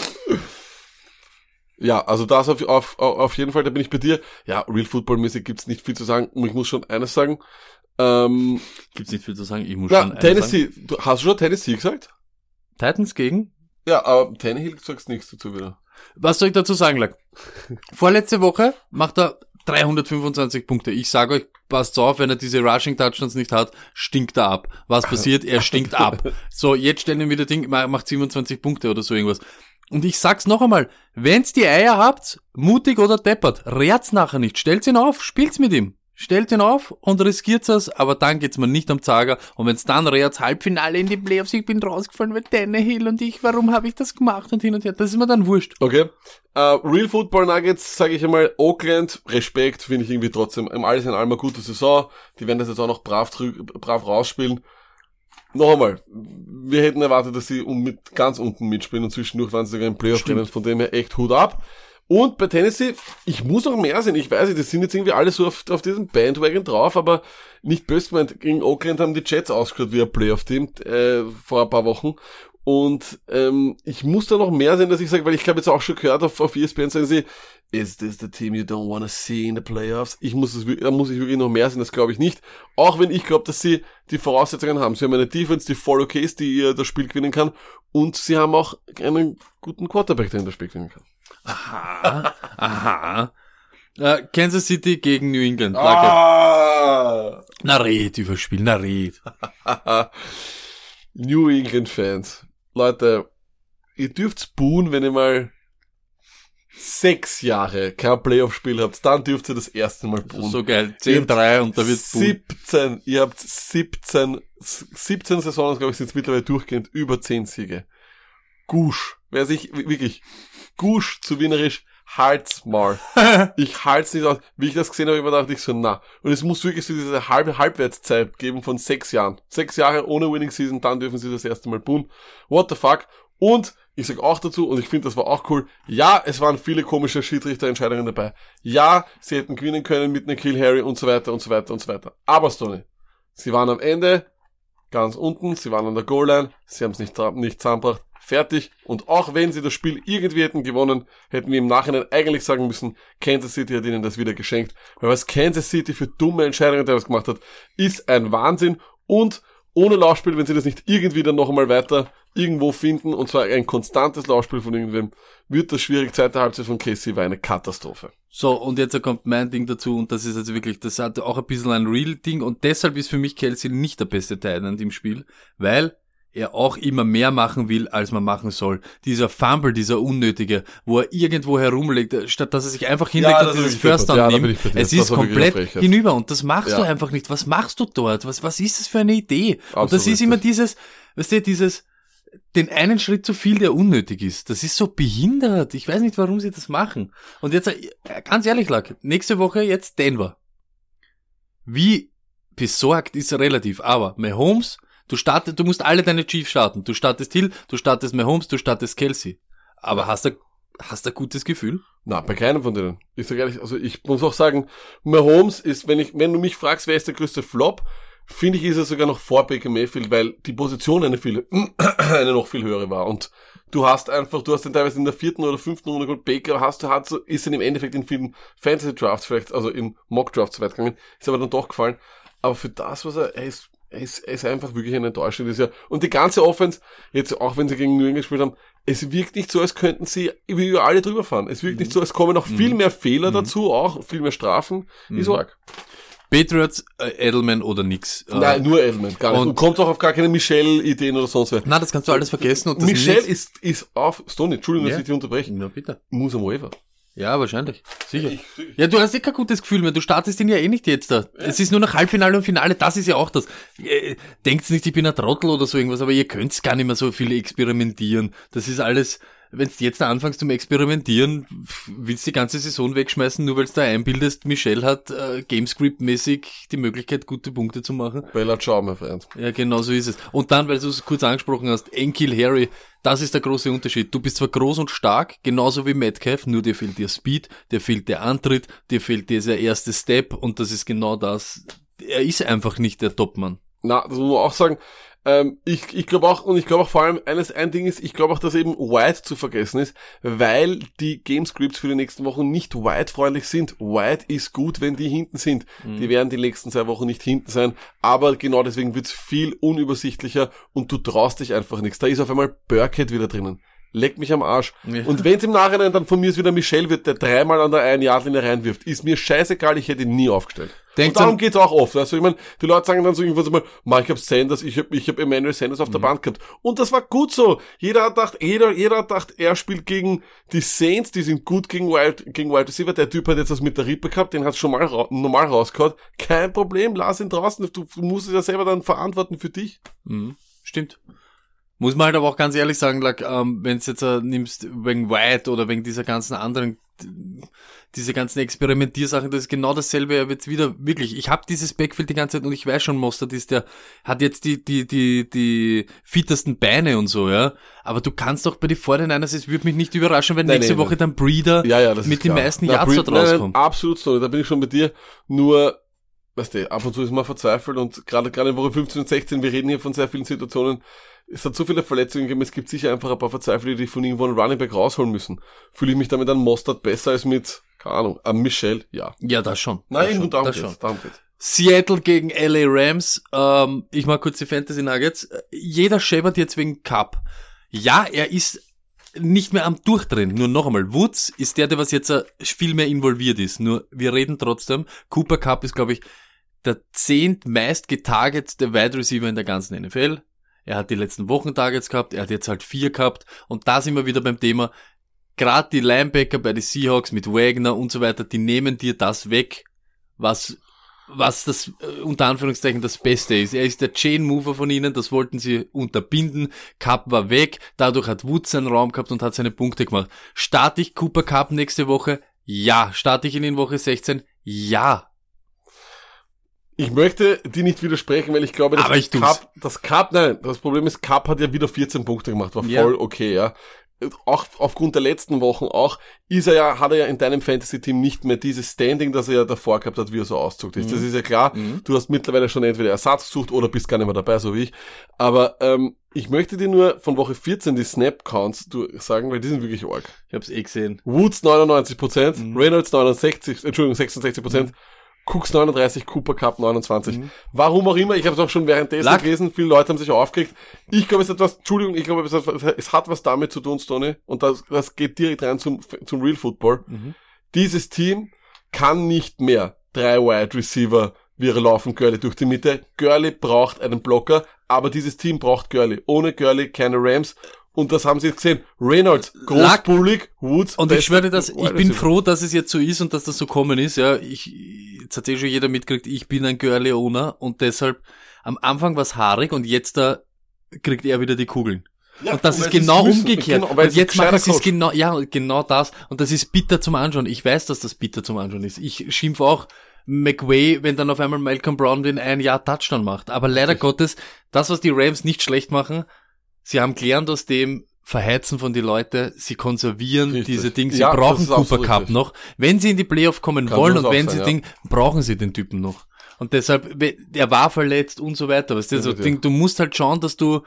Ja, also das auf, auf, auf jeden Fall, da bin ich bei dir. Ja, Real Football mäßig gibt's nicht viel zu sagen. Und ich muss schon eines sagen. Ähm, Gibt's nicht viel zu sagen, ich muss na, schon eines sagen. Tennessee, du, hast du schon Tennessee gesagt? Titans gegen? Ja, aber Tannehill sagst nichts dazu wieder. Was soll ich dazu sagen, Lack? Vorletzte Woche macht er 325 Punkte. Ich sage euch, passt auf, wenn er diese Rushing Touchdowns nicht hat, stinkt er ab. Was passiert? Er stinkt ab. So, jetzt stellen wir wieder Ding, macht 27 Punkte oder so irgendwas. Und ich sag's noch einmal, wenn's die Eier habt, mutig oder deppert, rehrt's nachher nicht, stellt's ihn auf, spielt's mit ihm. Stellt ihn auf und riskiert es, aber dann geht's mir nicht am Zager. Und wenn's dann rehrt's Halbfinale in die Playoffs, ich bin rausgefallen, weil Tannehill und ich, warum habe ich das gemacht und hin und her, das ist mir dann wurscht. Okay. Uh, Real Football Nuggets, sage ich einmal, Oakland, Respekt, finde ich irgendwie trotzdem, im alles in allem eine gute Saison. Die werden das jetzt auch noch brav, brav rausspielen. Noch einmal, wir hätten erwartet, dass sie um mit, ganz unten mitspielen und zwischendurch waren sie sogar im Playoff drinnen, von dem her echt Hut ab. Und bei Tennessee, ich muss noch mehr sehen. Ich weiß nicht, das sind jetzt irgendwie alle so auf, auf diesem Bandwagon drauf, aber nicht böse gemeint. Gegen Oakland haben die Jets ausgeschaut wie ein Playoff-Team äh, vor ein paar Wochen. Und ähm, ich muss da noch mehr sehen, dass ich sage, weil ich glaube jetzt auch schon gehört auf, auf ESPN sagen sie, is this the team you don't want to see in the playoffs? Ich muss es, da muss ich wirklich noch mehr sehen, das glaube ich nicht. Auch wenn ich glaube, dass sie die Voraussetzungen haben. Sie haben eine Defense, die voll okay ist, die ihr das Spiel gewinnen kann. Und sie haben auch einen guten Quarterback, der in das Spiel gewinnen kann. Aha, aha. Uh, Kansas City gegen New England. Ah! Na red über Spiel, na red. New England Fans. Leute, ihr dürft buhen, wenn ihr mal sechs Jahre kein Playoff-Spiel habt, dann dürft ihr das erste Mal buhen. So geil. 10-3 und da wird buhen. 17, ihr habt 17, 17 Saisons, glaube ich, sind mittlerweile durchgehend über 10 Siege. Gusch. Wer sich, wirklich, Gusch zu Wienerisch, halt's mal. ich halt's nicht aus. Wie ich das gesehen habe, immer dachte ich so, na. Und es muss wirklich so diese halbe Halbwertszeit geben von sechs Jahren. Sechs Jahre ohne Winning Season, dann dürfen sie das erste Mal boom. What the fuck? Und ich sag auch dazu, und ich finde, das war auch cool, ja, es waren viele komische Schiedsrichterentscheidungen dabei. Ja, sie hätten gewinnen können mit einem Kill Harry und so weiter und so weiter und so weiter. Aber Stoney, sie waren am Ende ganz unten, sie waren an der Goal-Line, sie haben es nicht, nicht zusammengebracht, fertig. Und auch wenn sie das Spiel irgendwie hätten gewonnen, hätten wir im Nachhinein eigentlich sagen müssen, Kansas City hat ihnen das wieder geschenkt. Weil was Kansas City für dumme Entscheidungen teilweise gemacht hat, ist ein Wahnsinn. Und ohne Laufspiel, wenn sie das nicht irgendwie dann noch einmal weiter irgendwo finden, und zwar ein konstantes Laufspiel von irgendwem, wird das schwierig. Zweite Halbzeit von Casey war eine Katastrophe. So, und jetzt kommt mein Ding dazu, und das ist also wirklich, das hat auch ein bisschen ein Real-Ding, und deshalb ist für mich Kelsey nicht der beste Teil im Spiel, weil er auch immer mehr machen will, als man machen soll. Dieser Fumble, dieser unnötige, wo er irgendwo herumlegt, statt dass er sich einfach hinlegt ja, und dieses First Down ja, nimmt. Es ist komplett hinüber und das machst ja. du einfach nicht. Was machst du dort? Was, was ist das für eine Idee? Absolut und das ist immer dieses, weißt du, dieses, den einen Schritt zu viel, der unnötig ist. Das ist so behindert. Ich weiß nicht, warum sie das machen. Und jetzt, äh, ganz ehrlich, Lack, nächste Woche jetzt Denver. Wie besorgt ist er relativ, aber Mahomes Du startest, du musst alle deine Chiefs starten. Du startest Hill, du startest Mahomes, du startest Kelsey. Aber hast du, hast du ein gutes Gefühl? Na, bei keinem von denen. Ich sag ehrlich, also ich muss auch sagen, Mahomes ist, wenn ich, wenn du mich fragst, wer ist der größte Flop, finde ich, ist er sogar noch vor Baker Mayfield, weil die Position eine viel, eine noch viel höhere war. Und du hast einfach, du hast den teilweise in der vierten oder fünften Runde geholt, Baker hast du, hat so, ist dann im Endeffekt in vielen Fantasy Drafts vielleicht, also in Mock Drafts weit gegangen, ist aber dann doch gefallen. Aber für das, was er, er ist er ist, einfach wirklich eine Enttäuschung dieses Jahr. Und die ganze Offense, jetzt auch wenn sie gegen New England gespielt haben, es wirkt nicht so, als könnten sie über alle drüber fahren. Es wirkt mhm. nicht so, als kommen noch viel mhm. mehr Fehler mhm. dazu, auch viel mehr Strafen. Mhm. Ist arg. Patriots, äh, Edelman oder nix. Äh, Nein, nur Edelman, gar nicht. Und, und kommt auch auf gar keine Michelle-Ideen oder sonst was. Nein, das kannst du alles vergessen. Und das Michelle ist, ist auf, Stoney, Entschuldigung, dass ich dich unterbreche. Na, bitte. Muss am Over. Ja, wahrscheinlich. Sicher. Ja, du hast eh kein gutes Gefühl mehr. Du startest ihn ja eh nicht jetzt da. Ja. Es ist nur noch Halbfinale und Finale. Das ist ja auch das. Äh, denkt nicht, ich bin ein Trottel oder so irgendwas, aber ihr könnt gar nicht mehr so viel experimentieren. Das ist alles, wenn du jetzt anfängst zum Experimentieren, willst du die ganze Saison wegschmeißen, nur weil du da einbildest, Michelle hat äh, Gamescript-mäßig die Möglichkeit, gute Punkte zu machen. Bella ciao, mein Freund. Ja, genau so ist es. Und dann, weil du es kurz angesprochen hast, Enkil Harry, das ist der große Unterschied. Du bist zwar groß und stark, genauso wie Metcalf, nur dir fehlt dir Speed, dir fehlt der Antritt, dir fehlt dieser erste Step und das ist genau das. Er ist einfach nicht der Topmann. Na, das muss man auch sagen. Ähm, ich ich glaube auch, und ich glaube auch vor allem, eines, ein Ding ist, ich glaube auch, dass eben White zu vergessen ist, weil die Game Scripts für die nächsten Wochen nicht White-freundlich sind. White ist gut, wenn die hinten sind. Mhm. Die werden die nächsten zwei Wochen nicht hinten sein, aber genau deswegen wird's viel unübersichtlicher und du traust dich einfach nichts. Da ist auf einmal Burkhead wieder drinnen. Leck mich am Arsch. Ja. Und wenn's im Nachhinein dann von mir ist wieder Michel wird, der dreimal an der einen Yardlinie reinwirft, ist mir scheißegal, ich hätte ihn nie aufgestellt. Denkt und darum geht's auch oft. Also ich meine, die Leute sagen dann so irgendwas mal, "Ma, ich hab Sanders, ich hab, ich hab Emmanuel Sanders Mhm. auf der Bank gehabt. Und das war gut so. Jeder hat gedacht, jeder, jeder hat gedacht, er spielt gegen die Saints, die sind gut gegen Wild, gegen Wild Receiver. Der Typ hat jetzt was mit der Rippe gehabt, den hat's schon mal ra normal rausgehauen. Kein Problem, lass ihn draußen. Du, du musst es ja selber dann verantworten für dich. Mhm. Stimmt. Muss man halt aber auch ganz ehrlich sagen, like, ähm, wenn du jetzt äh, nimmst wegen White oder wegen dieser ganzen anderen, diese ganzen Experimentiersachen, das ist genau dasselbe jetzt wieder, wirklich. Ich habe dieses Backfield die ganze Zeit und ich weiß schon, Mostert ist der, hat jetzt die, die, die, die fittesten Beine und so, ja. Aber du kannst doch bei den Fortinanders, es würde mich nicht überraschen, wenn Nein, nächste nein, Woche dann Breeder Ja, ja, mit den meisten Yards dort nein, nein, rauskommt. Absolut so, da bin ich schon bei dir. Nur, weißt du, ab und zu ist man verzweifelt und gerade gerade in Woche 15 und 16, wir reden hier von sehr vielen Situationen, es hat so viele Verletzungen gegeben, es gibt sicher einfach ein paar Verzweifelte, die von irgendwo einen Running Back rausholen müssen. Fühle ich mich damit an Mostert besser als mit, keine Ahnung, am Michel? Ja. Ja, das schon. Nein, das schon, darum das geht's, schon. darum geht's. Seattle gegen LA Rams. Ähm, ich mag kurz die Fantasy Nuggets. Jeder scheppert jetzt wegen Cup. Ja, er ist nicht mehr am Durchdrehen. Nur noch einmal, Woods ist der, der was jetzt äh, viel mehr involviert ist. Nur wir reden trotzdem. Cooper Cup ist, glaube ich, der zehntmeist getargetete Wide Receiver in der ganzen NFL. Er hat die letzten Wochen Targets gehabt, er hat jetzt halt vier gehabt. Und da sind wir wieder beim Thema. Gerade die Linebacker bei den Seahawks mit Wagner und so weiter, die nehmen dir das weg, was was das äh, unter Anführungszeichen das Beste ist. Er ist der Chain Mover von ihnen, das wollten sie unterbinden. Cup war weg, dadurch hat Woods seinen Raum gehabt und hat seine Punkte gemacht. Starte ich Cooper Cup nächste Woche? Ja. Starte ich ihn in Woche 16? Ja. Ich möchte die nicht widersprechen, weil ich glaube, dass Aber ich. Cup, das Cup, nein, das Problem ist, Cup hat ja wieder 14 Punkte gemacht, war Ja. voll okay, ja. Auch aufgrund der letzten Wochen auch, ist er ja, hat er ja in deinem Fantasy-Team nicht mehr dieses Standing, das er ja davor gehabt hat, wie er so auszuckt ist. Das ist ja klar. Du hast mittlerweile schon entweder Ersatz gesucht oder bist gar nicht mehr dabei, so wie ich. Aber ähm, ich möchte dir nur von Woche 14 die Snap-Counts sagen, weil die sind wirklich arg. Ich hab's eh gesehen. Woods 99%, Mhm. Reynolds 69, Entschuldigung, 66%, Cooks 39, Cooper Cup 29. Mhm. Warum auch immer, ich habe es auch schon währenddessen Lack. gelesen, viele Leute haben sich aufgeregt. Ich glaube, es hat was, Entschuldigung, ich glaube, es hat, es hat was damit zu tun, Stoney, und das, das geht direkt rein zum, zum Real Football. Mhm. Dieses Team kann nicht mehr drei Wide Receiver wir laufen Gurley durch die Mitte. Gurley braucht einen Blocker, aber dieses Team braucht Gurley. Ohne Gurley keine Rams. Und das haben sie jetzt gesehen. Reynolds, großbullig, Woods. Und ich bester schwöre das, ich bin froh, dass es jetzt so ist und dass das so kommen ist. Ja, ich, jetzt hat eh schon jeder mitgekriegt, ich bin ein Girl-Owner und deshalb am Anfang war's haarig und jetzt da kriegt er wieder die Kugeln. Ja, und das ist genau es umgekehrt. Genau, und jetzt machen sie es Coach. genau, ja, genau das. Und das ist bitter zum Anschauen. Ich weiß, dass das bitter zum Anschauen ist. Ich schimpf auch McWay, wenn dann auf einmal Malcolm Brown den ein Jahr Touchdown macht. Aber leider Gottes, das, was die Rams nicht schlecht machen, sie haben gelernt aus dem Verheizen von die Leute, sie konservieren Richtig. diese Dinge, sie Ja, brauchen Cooper Cup richtig. noch. Wenn sie in die Playoff kommen Kann wollen und wenn sein, sie ja. Ding, brauchen sie den Typen noch. Und deshalb, er war verletzt und so weiter. Weißt du, so Definitiv. Ding, du musst halt schauen, dass du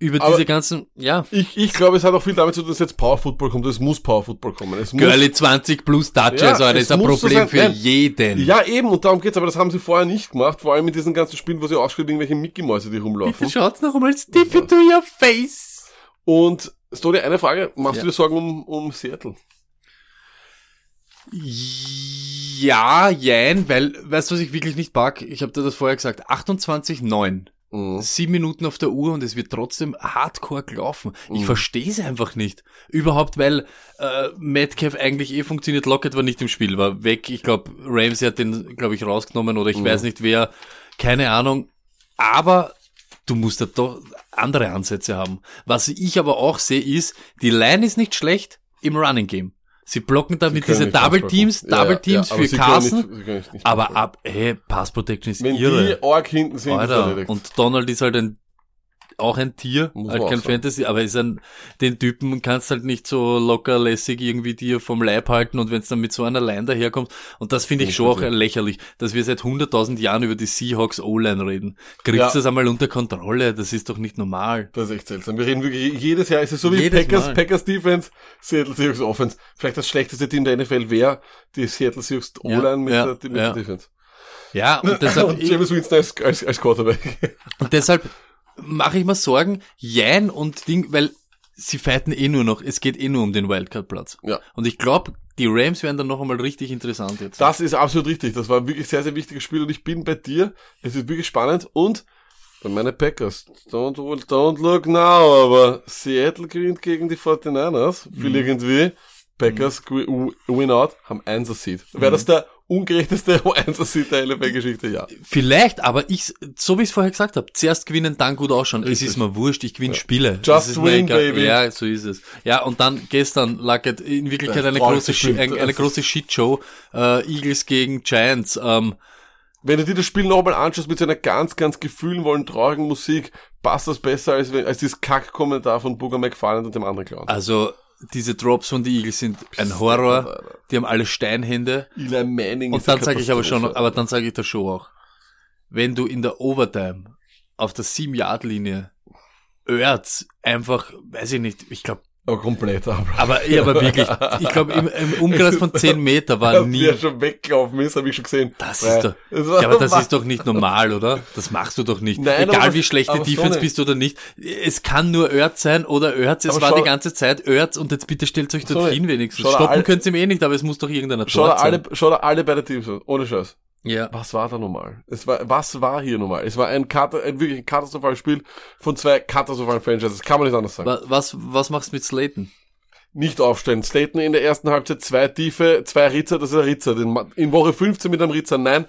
über Aber- diese ganzen, ja, Ich, ich glaube, es hat auch viel damit zu tun, dass jetzt Power Football kommt. Es muss Power Football kommen. Es muss, Girlie 20 plus Touches, Ja, Alter, es ist ein Problem sein. für Nein. jeden. Ja, eben, und darum geht's, aber das haben sie vorher nicht gemacht, vor allem in diesen ganzen Spielen, wo sie ausgespielt irgendwelche Mickey-Mäuse, die rumlaufen. Bitte schaut's noch einmal stiff into your face. Und Story, eine Frage, machst Ja. du dir Sorgen um, um Seattle? Ja, jein, weil, weißt du, was ich wirklich nicht mag? Ich habe dir das vorher gesagt, 28,9. Mhm. Sieben Minuten auf der Uhr und es wird trotzdem hardcore gelaufen. Ich Mhm. verstehe es einfach nicht. Überhaupt, weil äh, Metcalf eigentlich eh funktioniert. Lockett war nicht im Spiel, war weg. Ich glaube, Ramsey hat den, glaube ich, rausgenommen oder ich Mhm. weiß nicht wer. Keine Ahnung. Aber du musst da doch andere Ansätze haben. Was ich aber auch sehe, ist, die Line ist nicht schlecht im Running Game. Sie blocken da Sie diese Double Teams. Ja, Double ja, Teams ja, aber für Carson. nicht- nicht- nicht aber ab, hey, Pass Protection ist Wenn irre. die arg hinten sind, Alter, und Donald ist halt ein, auch ein Tier, Muss halt kein. Fantasy, aber ist ein, den Typen kannst halt nicht so lockerlässig irgendwie dir vom Leib halten und wenn es dann mit so einer Line daherkommt, und das finde ich schon auch lächerlich, dass wir seit 100.000 Jahren über die Seahawks O-Line reden. Kriegst Ja. das einmal unter Kontrolle, das ist doch nicht normal. Das ist echt seltsam. Wir reden wirklich jedes Jahr, ist es so wie Jedes Packers, Mal. Packers Defense, Seattle Seahawks Offense. Vielleicht das schlechteste Team der NFL wäre die Seattle Seahawks O-Line mit, ja, der, mit ja. der Defense. Ja, und deshalb, Und James Winston als, als, als Quarterback. Und deshalb mache ich mir Sorgen, Jein und Ding, weil sie fighten eh nur noch, es geht eh nur um den Wildcard-Platz. Ja. Und ich glaube, die Rams werden dann noch einmal richtig interessant jetzt. Das ist absolut richtig. Das war ein wirklich sehr, sehr wichtiges Spiel und ich bin bei dir. Es ist wirklich spannend und bei meinen Packers. Don't, don't look now, aber Seattle gewinnt gegen die 49ers. Will irgendwie. Packers mhm. win out, haben 1er Seed. Wäre das der ungerechteste 1er Seed der LFL-Geschichte? Ja. Vielleicht, aber ich, so wie ich es vorher gesagt habe, zuerst gewinnen, dann gut ausschauen. Es Richtig. ist mir wurscht, ich gewinne Spiele. Just win, baby. Ja, so ist es. Ja, und dann gestern lag es in Wirklichkeit eine große, bestimmt. Shi- ein, eine Das große Shitshow. Äh, Eagles gegen Giants. Ähm, Wenn du dir das Spiel nochmal anschaust mit so einer ganz, ganz gefühlvollen, traurigen Musik, passt das besser als, als dieses Kack-Kommentar von Booger McFarland und dem anderen Clown. also, diese Drops von den Eagles sind ein Horror. Die haben alle Steinhände. Eli Manning Und dann sage ich aber schon, aber dann sage ich das schon auch. Wenn du in der Overtime auf der 7-Yard-Linie Erz einfach, weiß ich nicht, ich glaube, Aber komplett ab. aber, ja, aber wirklich, ich glaube, im, im Umkreis von 10 Meter war nie, der schon weggelaufen ist, habe ich schon gesehen. das Ja. ist doch, ja, aber das ist doch nicht normal, oder? Das machst du doch nicht. Nein, Egal aber wie schlechte aber so Defense nicht. bist du oder nicht. Es kann nur Erz sein oder Erz, es Aber war schau- die ganze Zeit Erz und jetzt bitte stellt euch So dorthin nicht. wenigstens. Stoppen könnt ihr ihm eh nicht, aber es muss doch irgendeiner Schau da dort sein. alle, schau da alle beide Teams an. Ohne Scheiß. Ja. Was war da normal? Es war, was war hier normal? Es war ein, Kata, ein wirklich ein katastrophales Spiel von zwei katastrophalen Franchises. Kann man nicht anders sagen. Wa- Was, was machst du mit Slayton? Nicht aufstellen. Staten in der ersten Halbzeit zwei Tiefe, zwei Ritzer, das ist ein Ritzer. In Woche 15 mit einem Ritzer, nein.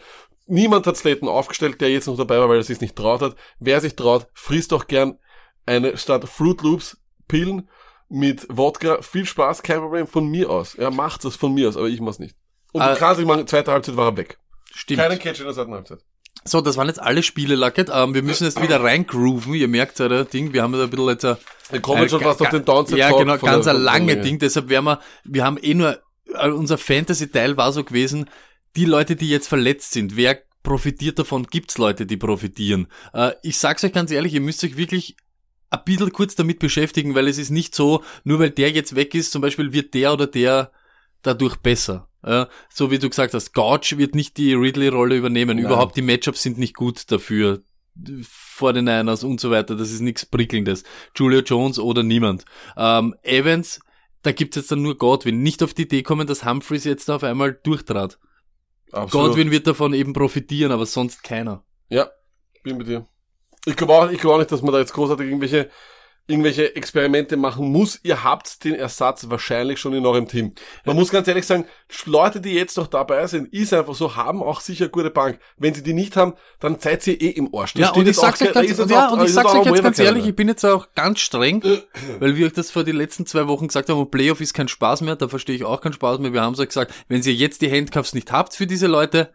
Niemand hat Staten aufgestellt, der jetzt noch dabei war, weil er sich nicht traut hat. Wer sich traut, frisst doch gern eine statt Fruit Loops Pillen mit Wodka. Viel Spaß, kein Problem von mir aus. Er macht das von mir aus, aber ich mach's nicht. Und Ah. du kannst nicht machen, zweite Halbzeit war er weg. Stimmt. Keinen Catch in der zweiten Halbzeit. So, das waren jetzt alle Spiele, Lucket. Ähm, wir müssen jetzt wieder reingrooven. Ihr merkt ja, das Ding, wir haben da ein bisschen jetzt ein, Wir kommen schon Äh, fast auf den Downside Ja, genau, ganz ein lange. Ding. Deshalb werden wir, wir haben eh nur, äh, unser Fantasy-Teil war so gewesen, die Leute, die jetzt verletzt sind, wer profitiert davon? Gibt's Leute, die profitieren? Äh, ich sag's euch ganz ehrlich, ihr müsst euch wirklich ein bisschen kurz damit beschäftigen, weil es ist nicht so, nur weil der jetzt weg ist, zum Beispiel wird der oder der dadurch besser. Äh, so wie du gesagt hast, Gouch wird nicht die Ridley-Rolle übernehmen. Nein. Überhaupt die Matchups sind nicht gut dafür. Vor den Niners und so weiter. Das ist nichts Prickelndes. Julio Jones oder niemand. Ähm, Evans, da gibt's jetzt dann nur Godwin. Nicht auf die Idee kommen, dass Humphreys jetzt auf einmal durchtrat. Absolut. Godwin wird davon eben profitieren, aber sonst keiner. Ja, bin mit dir. Ich glaube auch, ich glaube auch nicht, dass man da jetzt großartig irgendwelche, irgendwelche Experimente machen muss. Ihr habt den Ersatz wahrscheinlich schon in eurem Team. Man muss ganz ehrlich sagen, Leute, die jetzt noch dabei sind, ist einfach so, haben auch sicher gute Bank. Wenn sie die nicht haben, dann seid ihr eh im Arsch. Ja, und ich sag's euch ganz, ja, auch- und ich ist sag's euch jetzt ganz ehrlich, ich bin jetzt auch ganz streng, weil wir euch das vor die letzten zwei Wochen gesagt haben, Playoff ist kein Spaß mehr, da verstehe ich auch keinen Spaß mehr. Wir haben so gesagt, wenn ihr jetzt die Handcuffs nicht habt für diese Leute,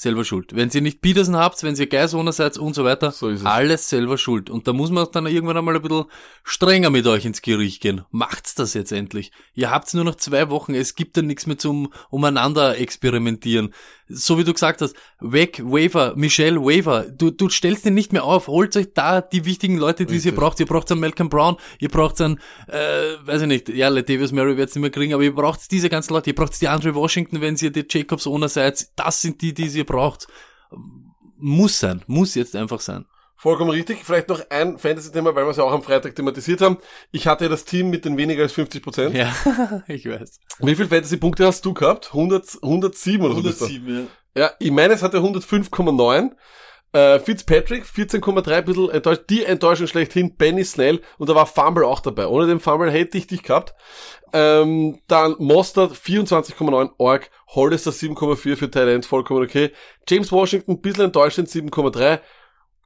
selber schuld. Wenn ihr nicht Peterson habt, wenn ihr Geiswohner seid und so weiter, So ist es. alles selber schuld. Und da muss man dann irgendwann einmal ein bisschen strenger mit euch ins Gericht gehen. Macht's das jetzt endlich. Ihr habt's nur noch zwei Wochen, es gibt dann nichts mehr zum umeinander experimentieren. So wie du gesagt hast, weg, Waver, Michelle, Waver, du, du stellst den nicht mehr auf, holt euch da die wichtigen Leute, die ihr braucht. Ihr braucht einen Malcolm Brown, ihr braucht einen, äh, weiß ich nicht, ja, Latavius Murray wird's nicht mehr kriegen, aber ihr braucht diese ganzen Leute, ihr braucht die Andre Washington, wenn ihr die Jacobs Owner seid, das sind die, die ihr braucht. Muss sein, muss jetzt einfach sein. Vollkommen richtig. Vielleicht noch ein Fantasy-Thema, weil wir es ja auch am Freitag thematisiert haben. Ich hatte ja das Team mit den weniger als 50 Prozent. Ja, ich weiß. Wie viele Fantasy-Punkte hast du gehabt? 100, 107 oder so? bist du? ja. Ja, ich meine, es hatte 105,9. Äh, Fitzpatrick, 14,3, ein bisschen enttäuscht. Die Enttäuschung schlechthin, Benny Snell. Und da war Fumble auch dabei. Ohne den Fumble hätte ich dich gehabt. Ähm, dann Mostert, 24,9, Org. Hollister, 7,4 für Thailand, vollkommen okay. James Washington, ein bisschen enttäuschend, 7,3.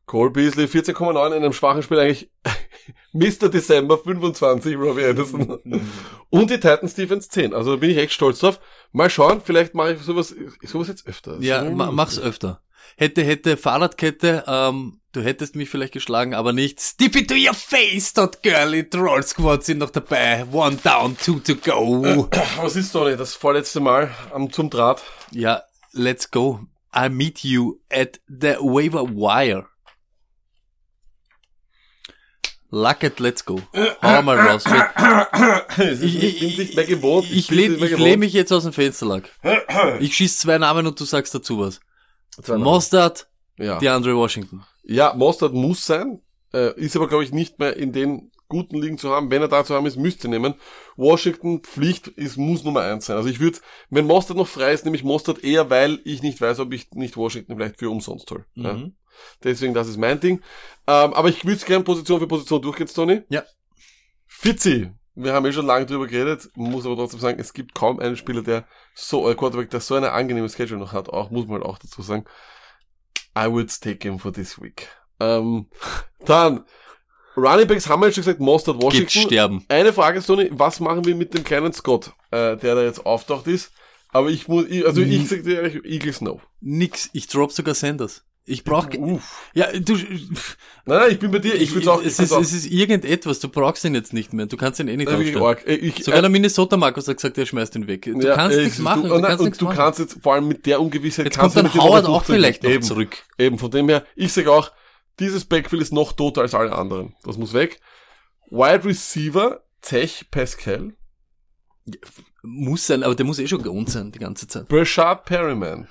Cole Beasley, 14,9 in einem schwachen Spiel eigentlich. Mr. December, 25, Robbie Anderson. Und die Titans Defense 10. Also da bin ich echt stolz drauf. Mal schauen, vielleicht mache ich sowas, sowas jetzt öfter. Ja, ma, mach's öfter. Hätte, hätte, Fahrradkette, ähm, du hättest mich vielleicht geschlagen, aber nicht. Stiff it to your face, dot girly, Troll Squad sind noch dabei. One down, two to go. Was ist Tony? Das vorletzte Mal am zum Draht. ja, let's go. I meet you at the waiver wire. Luck it, let's go. Hau mal raus. Ich, nicht, ich, nicht mehr gewohnt. ich, ich, lehn, ich gewohnt. lehn mich jetzt aus dem Fenster, Luck. Ich schieß zwei Namen und du sagst dazu was. Zwei. Mostard, ja. DeAndre Washington. ja, Mostard muss sein, äh, ist aber glaube ich nicht mehr in den guten Ligen zu haben. Wenn er da zu haben ist, müsste nehmen. Washington Pflicht ist muss Nummer eins sein. Also ich würde, wenn Mostard noch frei ist, nehme ich Mostard eher, weil ich nicht weiß, ob ich nicht Washington vielleicht für umsonst hol. Ja. Mhm. Deswegen, das ist mein Ding. Ähm, aber ich würde gerne Position für Position durchgehen, Tony. Ja. Fitzi. Wir haben eh schon lange drüber geredet, muss aber trotzdem sagen, es gibt kaum einen Spieler, der so, äh, Quarterback, der so eine angenehme Schedule noch hat, auch, muss man halt auch dazu sagen. I would take him for this week. Ähm, dann, Running Backs haben wir jetzt schon gesagt, Mostert Washington. sterben. Eine Frage, Tony, was machen wir mit dem kleinen Scott, äh, der da jetzt auftaucht ist? Aber ich muss, ich, also ich sag dir ehrlich, Eagles no. Nix. Ich drop sogar Sanders. Ich brauch, ge- Uff. ja, du, Nein, nein, ich bin bei dir, ich, würde auch, es ist, find's es ist irgendetwas. Du brauchst ihn jetzt nicht mehr. Du kannst ihn eh nicht auch wirklich aufstellen. arg. Äh, Ich, Sogar der Minnesota Markus hat gesagt, er schmeißt ihn weg. Du Ja, kannst nichts du- machen. Und, Du, nein, kannst und nichts du machen. kannst jetzt, vor allem mit der Ungewissheit, Jetzt kannst kommt du dann Howard auch 15 vielleicht noch eben, zurück. Eben, von dem her, ich sage auch, dieses Backfield ist noch toter als alle anderen. Das muss weg. Wide Receiver, Tech Pascal, Muss sein, aber der muss eh schon geohnt sein die ganze Zeit. Brashard Perryman.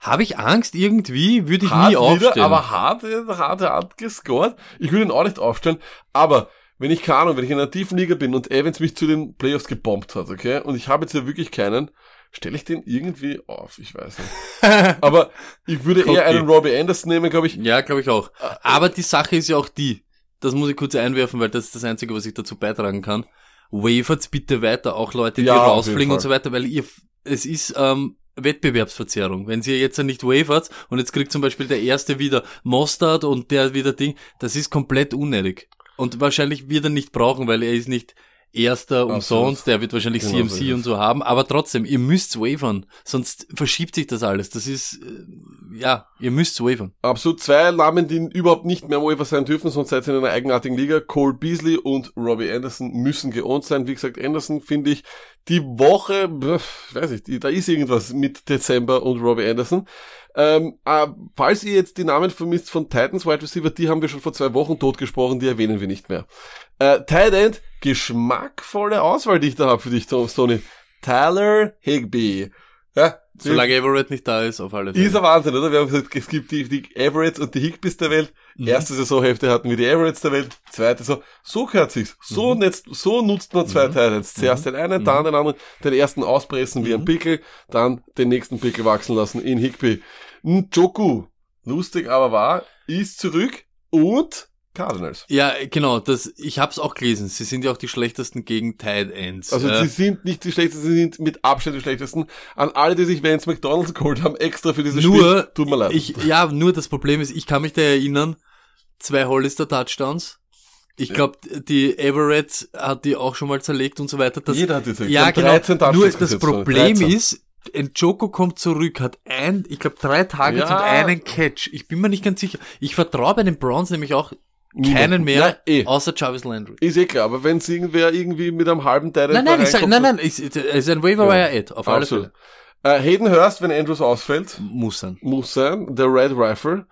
Habe ich Angst irgendwie? Würde ich Hart nie aufstellen. wieder, aber hart, hart, hart gescored. Ich würde ihn auch nicht aufstellen, aber wenn ich keine Ahnung, wenn ich in einer tiefen Liga bin und Evans mich zu den Playoffs gebombt hat, okay, und ich habe jetzt ja wirklich keinen, stelle ich den irgendwie auf, ich weiß nicht. Aber ich würde eher einen Robbie Anderson nehmen, glaube ich. ja, glaube ich auch. Aber die Sache ist ja auch die, das muss ich kurz einwerfen, weil das ist das Einzige, was ich dazu beitragen kann. Wavert's bitte weiter, auch Leute, die Ja, rausfliegen und so weiter, weil ihr, es ist, ähm, Wettbewerbsverzerrung. Wenn sie jetzt nicht wavert und jetzt kriegt zum Beispiel der erste wieder Mostard und der wieder Ding, das ist komplett unnötig. Und wahrscheinlich wird er nicht brauchen, weil er ist nicht erster umsonst, der wird wahrscheinlich Genau CMC und so haben, aber trotzdem, ihr müsst wavern, sonst verschiebt sich das alles. Das ist, äh, ja, ihr müsst wavern. Absolut zwei Namen, die überhaupt nicht mehr Waiver sein dürfen, sonst seid ihr in einer eigenartigen Liga. Cole Beasley und Robbie Anderson müssen geohnt sein. Wie gesagt, Anderson finde ich die Woche, ich weiß nicht, da ist irgendwas mit Dezember und Robbie Anderson. Ähm, äh, falls ihr jetzt die Namen vermisst von Titans Wide Receiver, die haben wir schon vor zwei Wochen totgesprochen, die erwähnen wir nicht mehr. Äh, Tight End, geschmackvolle Auswahl, die ich da habe für dich, Tony. Tyler Higby. Ja, Solange Everett nicht da ist, auf alle Fälle. ist ein Wahnsinn, oder? Wir haben gesagt, es gibt die, die Everetts und die Higgbys der Welt. Mhm. Erste Saisonhälfte hatten wir die Everetts der Welt. Zweite so. So gehört sich's. So, Mhm. netzt, so nutzt man zwei Titans. Zuerst den einen, dann den anderen. Den ersten auspressen Mhm. wie ein Pickel, dann den nächsten Pickel wachsen lassen in Higby. Njoku, lustig aber wahr, ist zurück und Cardinals. Ja, genau, das, ich hab's auch gelesen. Sie sind ja auch die schlechtesten gegen Tight Ends. Also Äh, sie sind nicht die schlechtesten, sie sind mit Abstand die schlechtesten. An alle, die sich Vance McDonalds geholt haben, extra für dieses Nur, Spiel, tut mir leid. ich, ja, nur das Problem ist, ich kann mich da erinnern, zwei Hollister Touchdowns. Ich glaube, die Everett hat die auch schon mal zerlegt und so weiter. Das, Jeder hat die zerlegt. Ja, genau. 13 Touchdowns Nur das Problem 13. ist, Njoko kommt zurück, hat ein, ich glaube, drei Targets Ja. und einen Catch. Ich bin mir nicht ganz sicher. Ich vertraue bei den Browns nämlich auch keinen mehr, Ja, eh. außer Jarvis Landry. Ist eh klar, aber wenn es irgendwer irgendwie mit einem halben Teil Nein, nein, ich sag, nein, nein, es es ist ein Waiver Wire Ad, auf alle Absolut. Fälle. Äh, Hayden Hurst, wenn Andrews ausfällt, Muss sein. muss sein, der Red Rifle.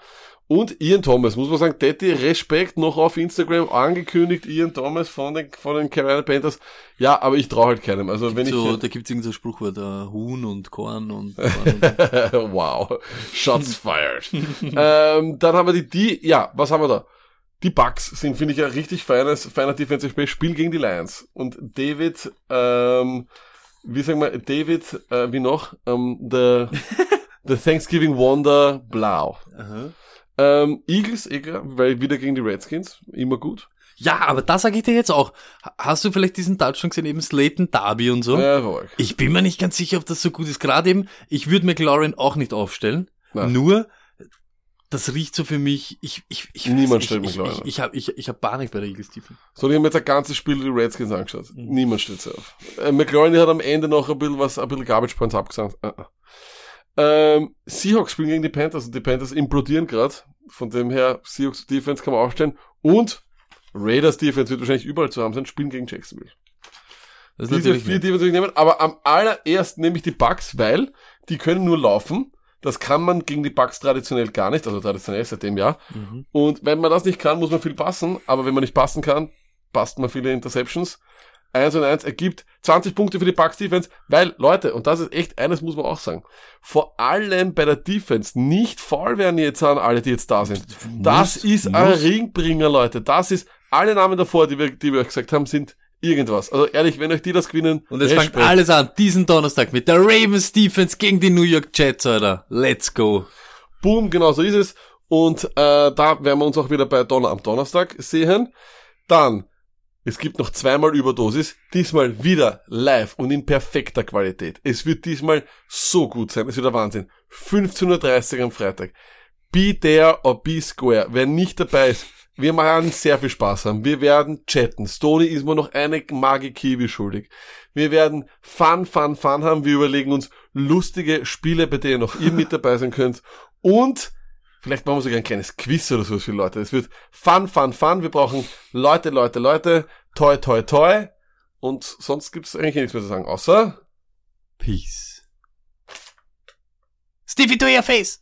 Und Ian Thomas, muss man sagen, Daddy, Respekt noch auf Instagram angekündigt, Ian Thomas von den, von den Carolina Panthers. Ja, aber ich traue halt keinem. Also wenn So, ich, da gibt's irgendein so Sprichwort, äh, Huhn und Korn und, Korn und wow, Shots fired. ähm, dann haben wir die, die, ja, was haben wir da? Die Bucks sind, finde ich, ein richtig feines, feiner Defensive Play, spielen gegen die Lions. Und David, ähm, wie sagen wir, David, äh, wie noch, ähm, the, the Thanksgiving Wonder Blau. Aha. Ähm, Eagles, egal, weil wieder gegen die Redskins, immer gut. Ja, aber da sage ich dir jetzt auch. Ha- Hast du vielleicht diesen Touchdown gesehen, eben Slayton Darby und so? Ja, war arg. Ich bin mir nicht ganz sicher, ob das so gut ist. Gerade eben, ich würde McLaurin auch nicht aufstellen. Nein. Nur, das riecht so für mich, ich, ich, ich, Niemand stellt ich, McLaurin ich, ich habe ich, ich hab Panik bei der Eagles Tiefen. So, ich habe mir jetzt ein ganzes Spiel die Redskins angeschaut. Mhm. Niemand stellt sie auf. Äh, McLaurin hat am Ende noch ein bisschen was, ein bisschen Garbage Points abgesandt. Äh, äh. Ähm, Seahawks spielen gegen die Panthers und die Panthers implodieren gerade. Von dem her, Seahawks Defense kann man aufstellen. Und Raiders Defense wird wahrscheinlich überall zu haben sein, spielen gegen Jacksonville. Das ist Diese vier. Defense will ich nehmen, aber am allerersten nehme ich die Bucks, weil die können nur laufen. Das kann man gegen die Bucks traditionell gar nicht, also traditionell seit dem Jahr. Mhm. Und wenn man das nicht kann, muss man viel passen, aber wenn man nicht passen kann, passt man viele Interceptions. 1 und 1 ergibt 20 Punkte für die Bucks Defense, weil, Leute, und das ist echt, eines muss man auch sagen, vor allem bei der Defense nicht faul werden jetzt an alle, die jetzt da sind. Das Muss- ist ein muss. Ringbringer, Leute. Das ist, alle Namen davor, die wir, die wir euch gesagt haben, sind irgendwas. Also ehrlich, wenn euch die das gewinnen, Und es fängt alles an, diesen Donnerstag mit der Ravens Defense gegen die New York Jets, Alter. Let's go. Boom, genau so ist es. Und äh, da werden wir uns auch wieder bei Donner am Donnerstag sehen. Dann, es gibt noch zweimal Überdosis, diesmal wieder live und in perfekter Qualität. Es wird diesmal so gut sein, es wird der Wahnsinn. 15.30 Uhr am Freitag. Be there or be square. Wer nicht dabei ist, wir werden sehr viel Spaß haben. Wir werden chatten. Stony ist mir noch eine Magi Kiwi schuldig. Wir werden Fun, Fun, Fun haben. Wir überlegen uns lustige Spiele, bei denen auch ihr mit dabei sein könnt. Und vielleicht machen wir sogar ein kleines Quiz oder so für die Leute. Es wird Fun, Fun, Fun. Wir brauchen Leute, Leute, Leute. Toi, toi, toi. Und sonst gibt's eigentlich nichts mehr zu sagen, außer Peace. Stevie to your face.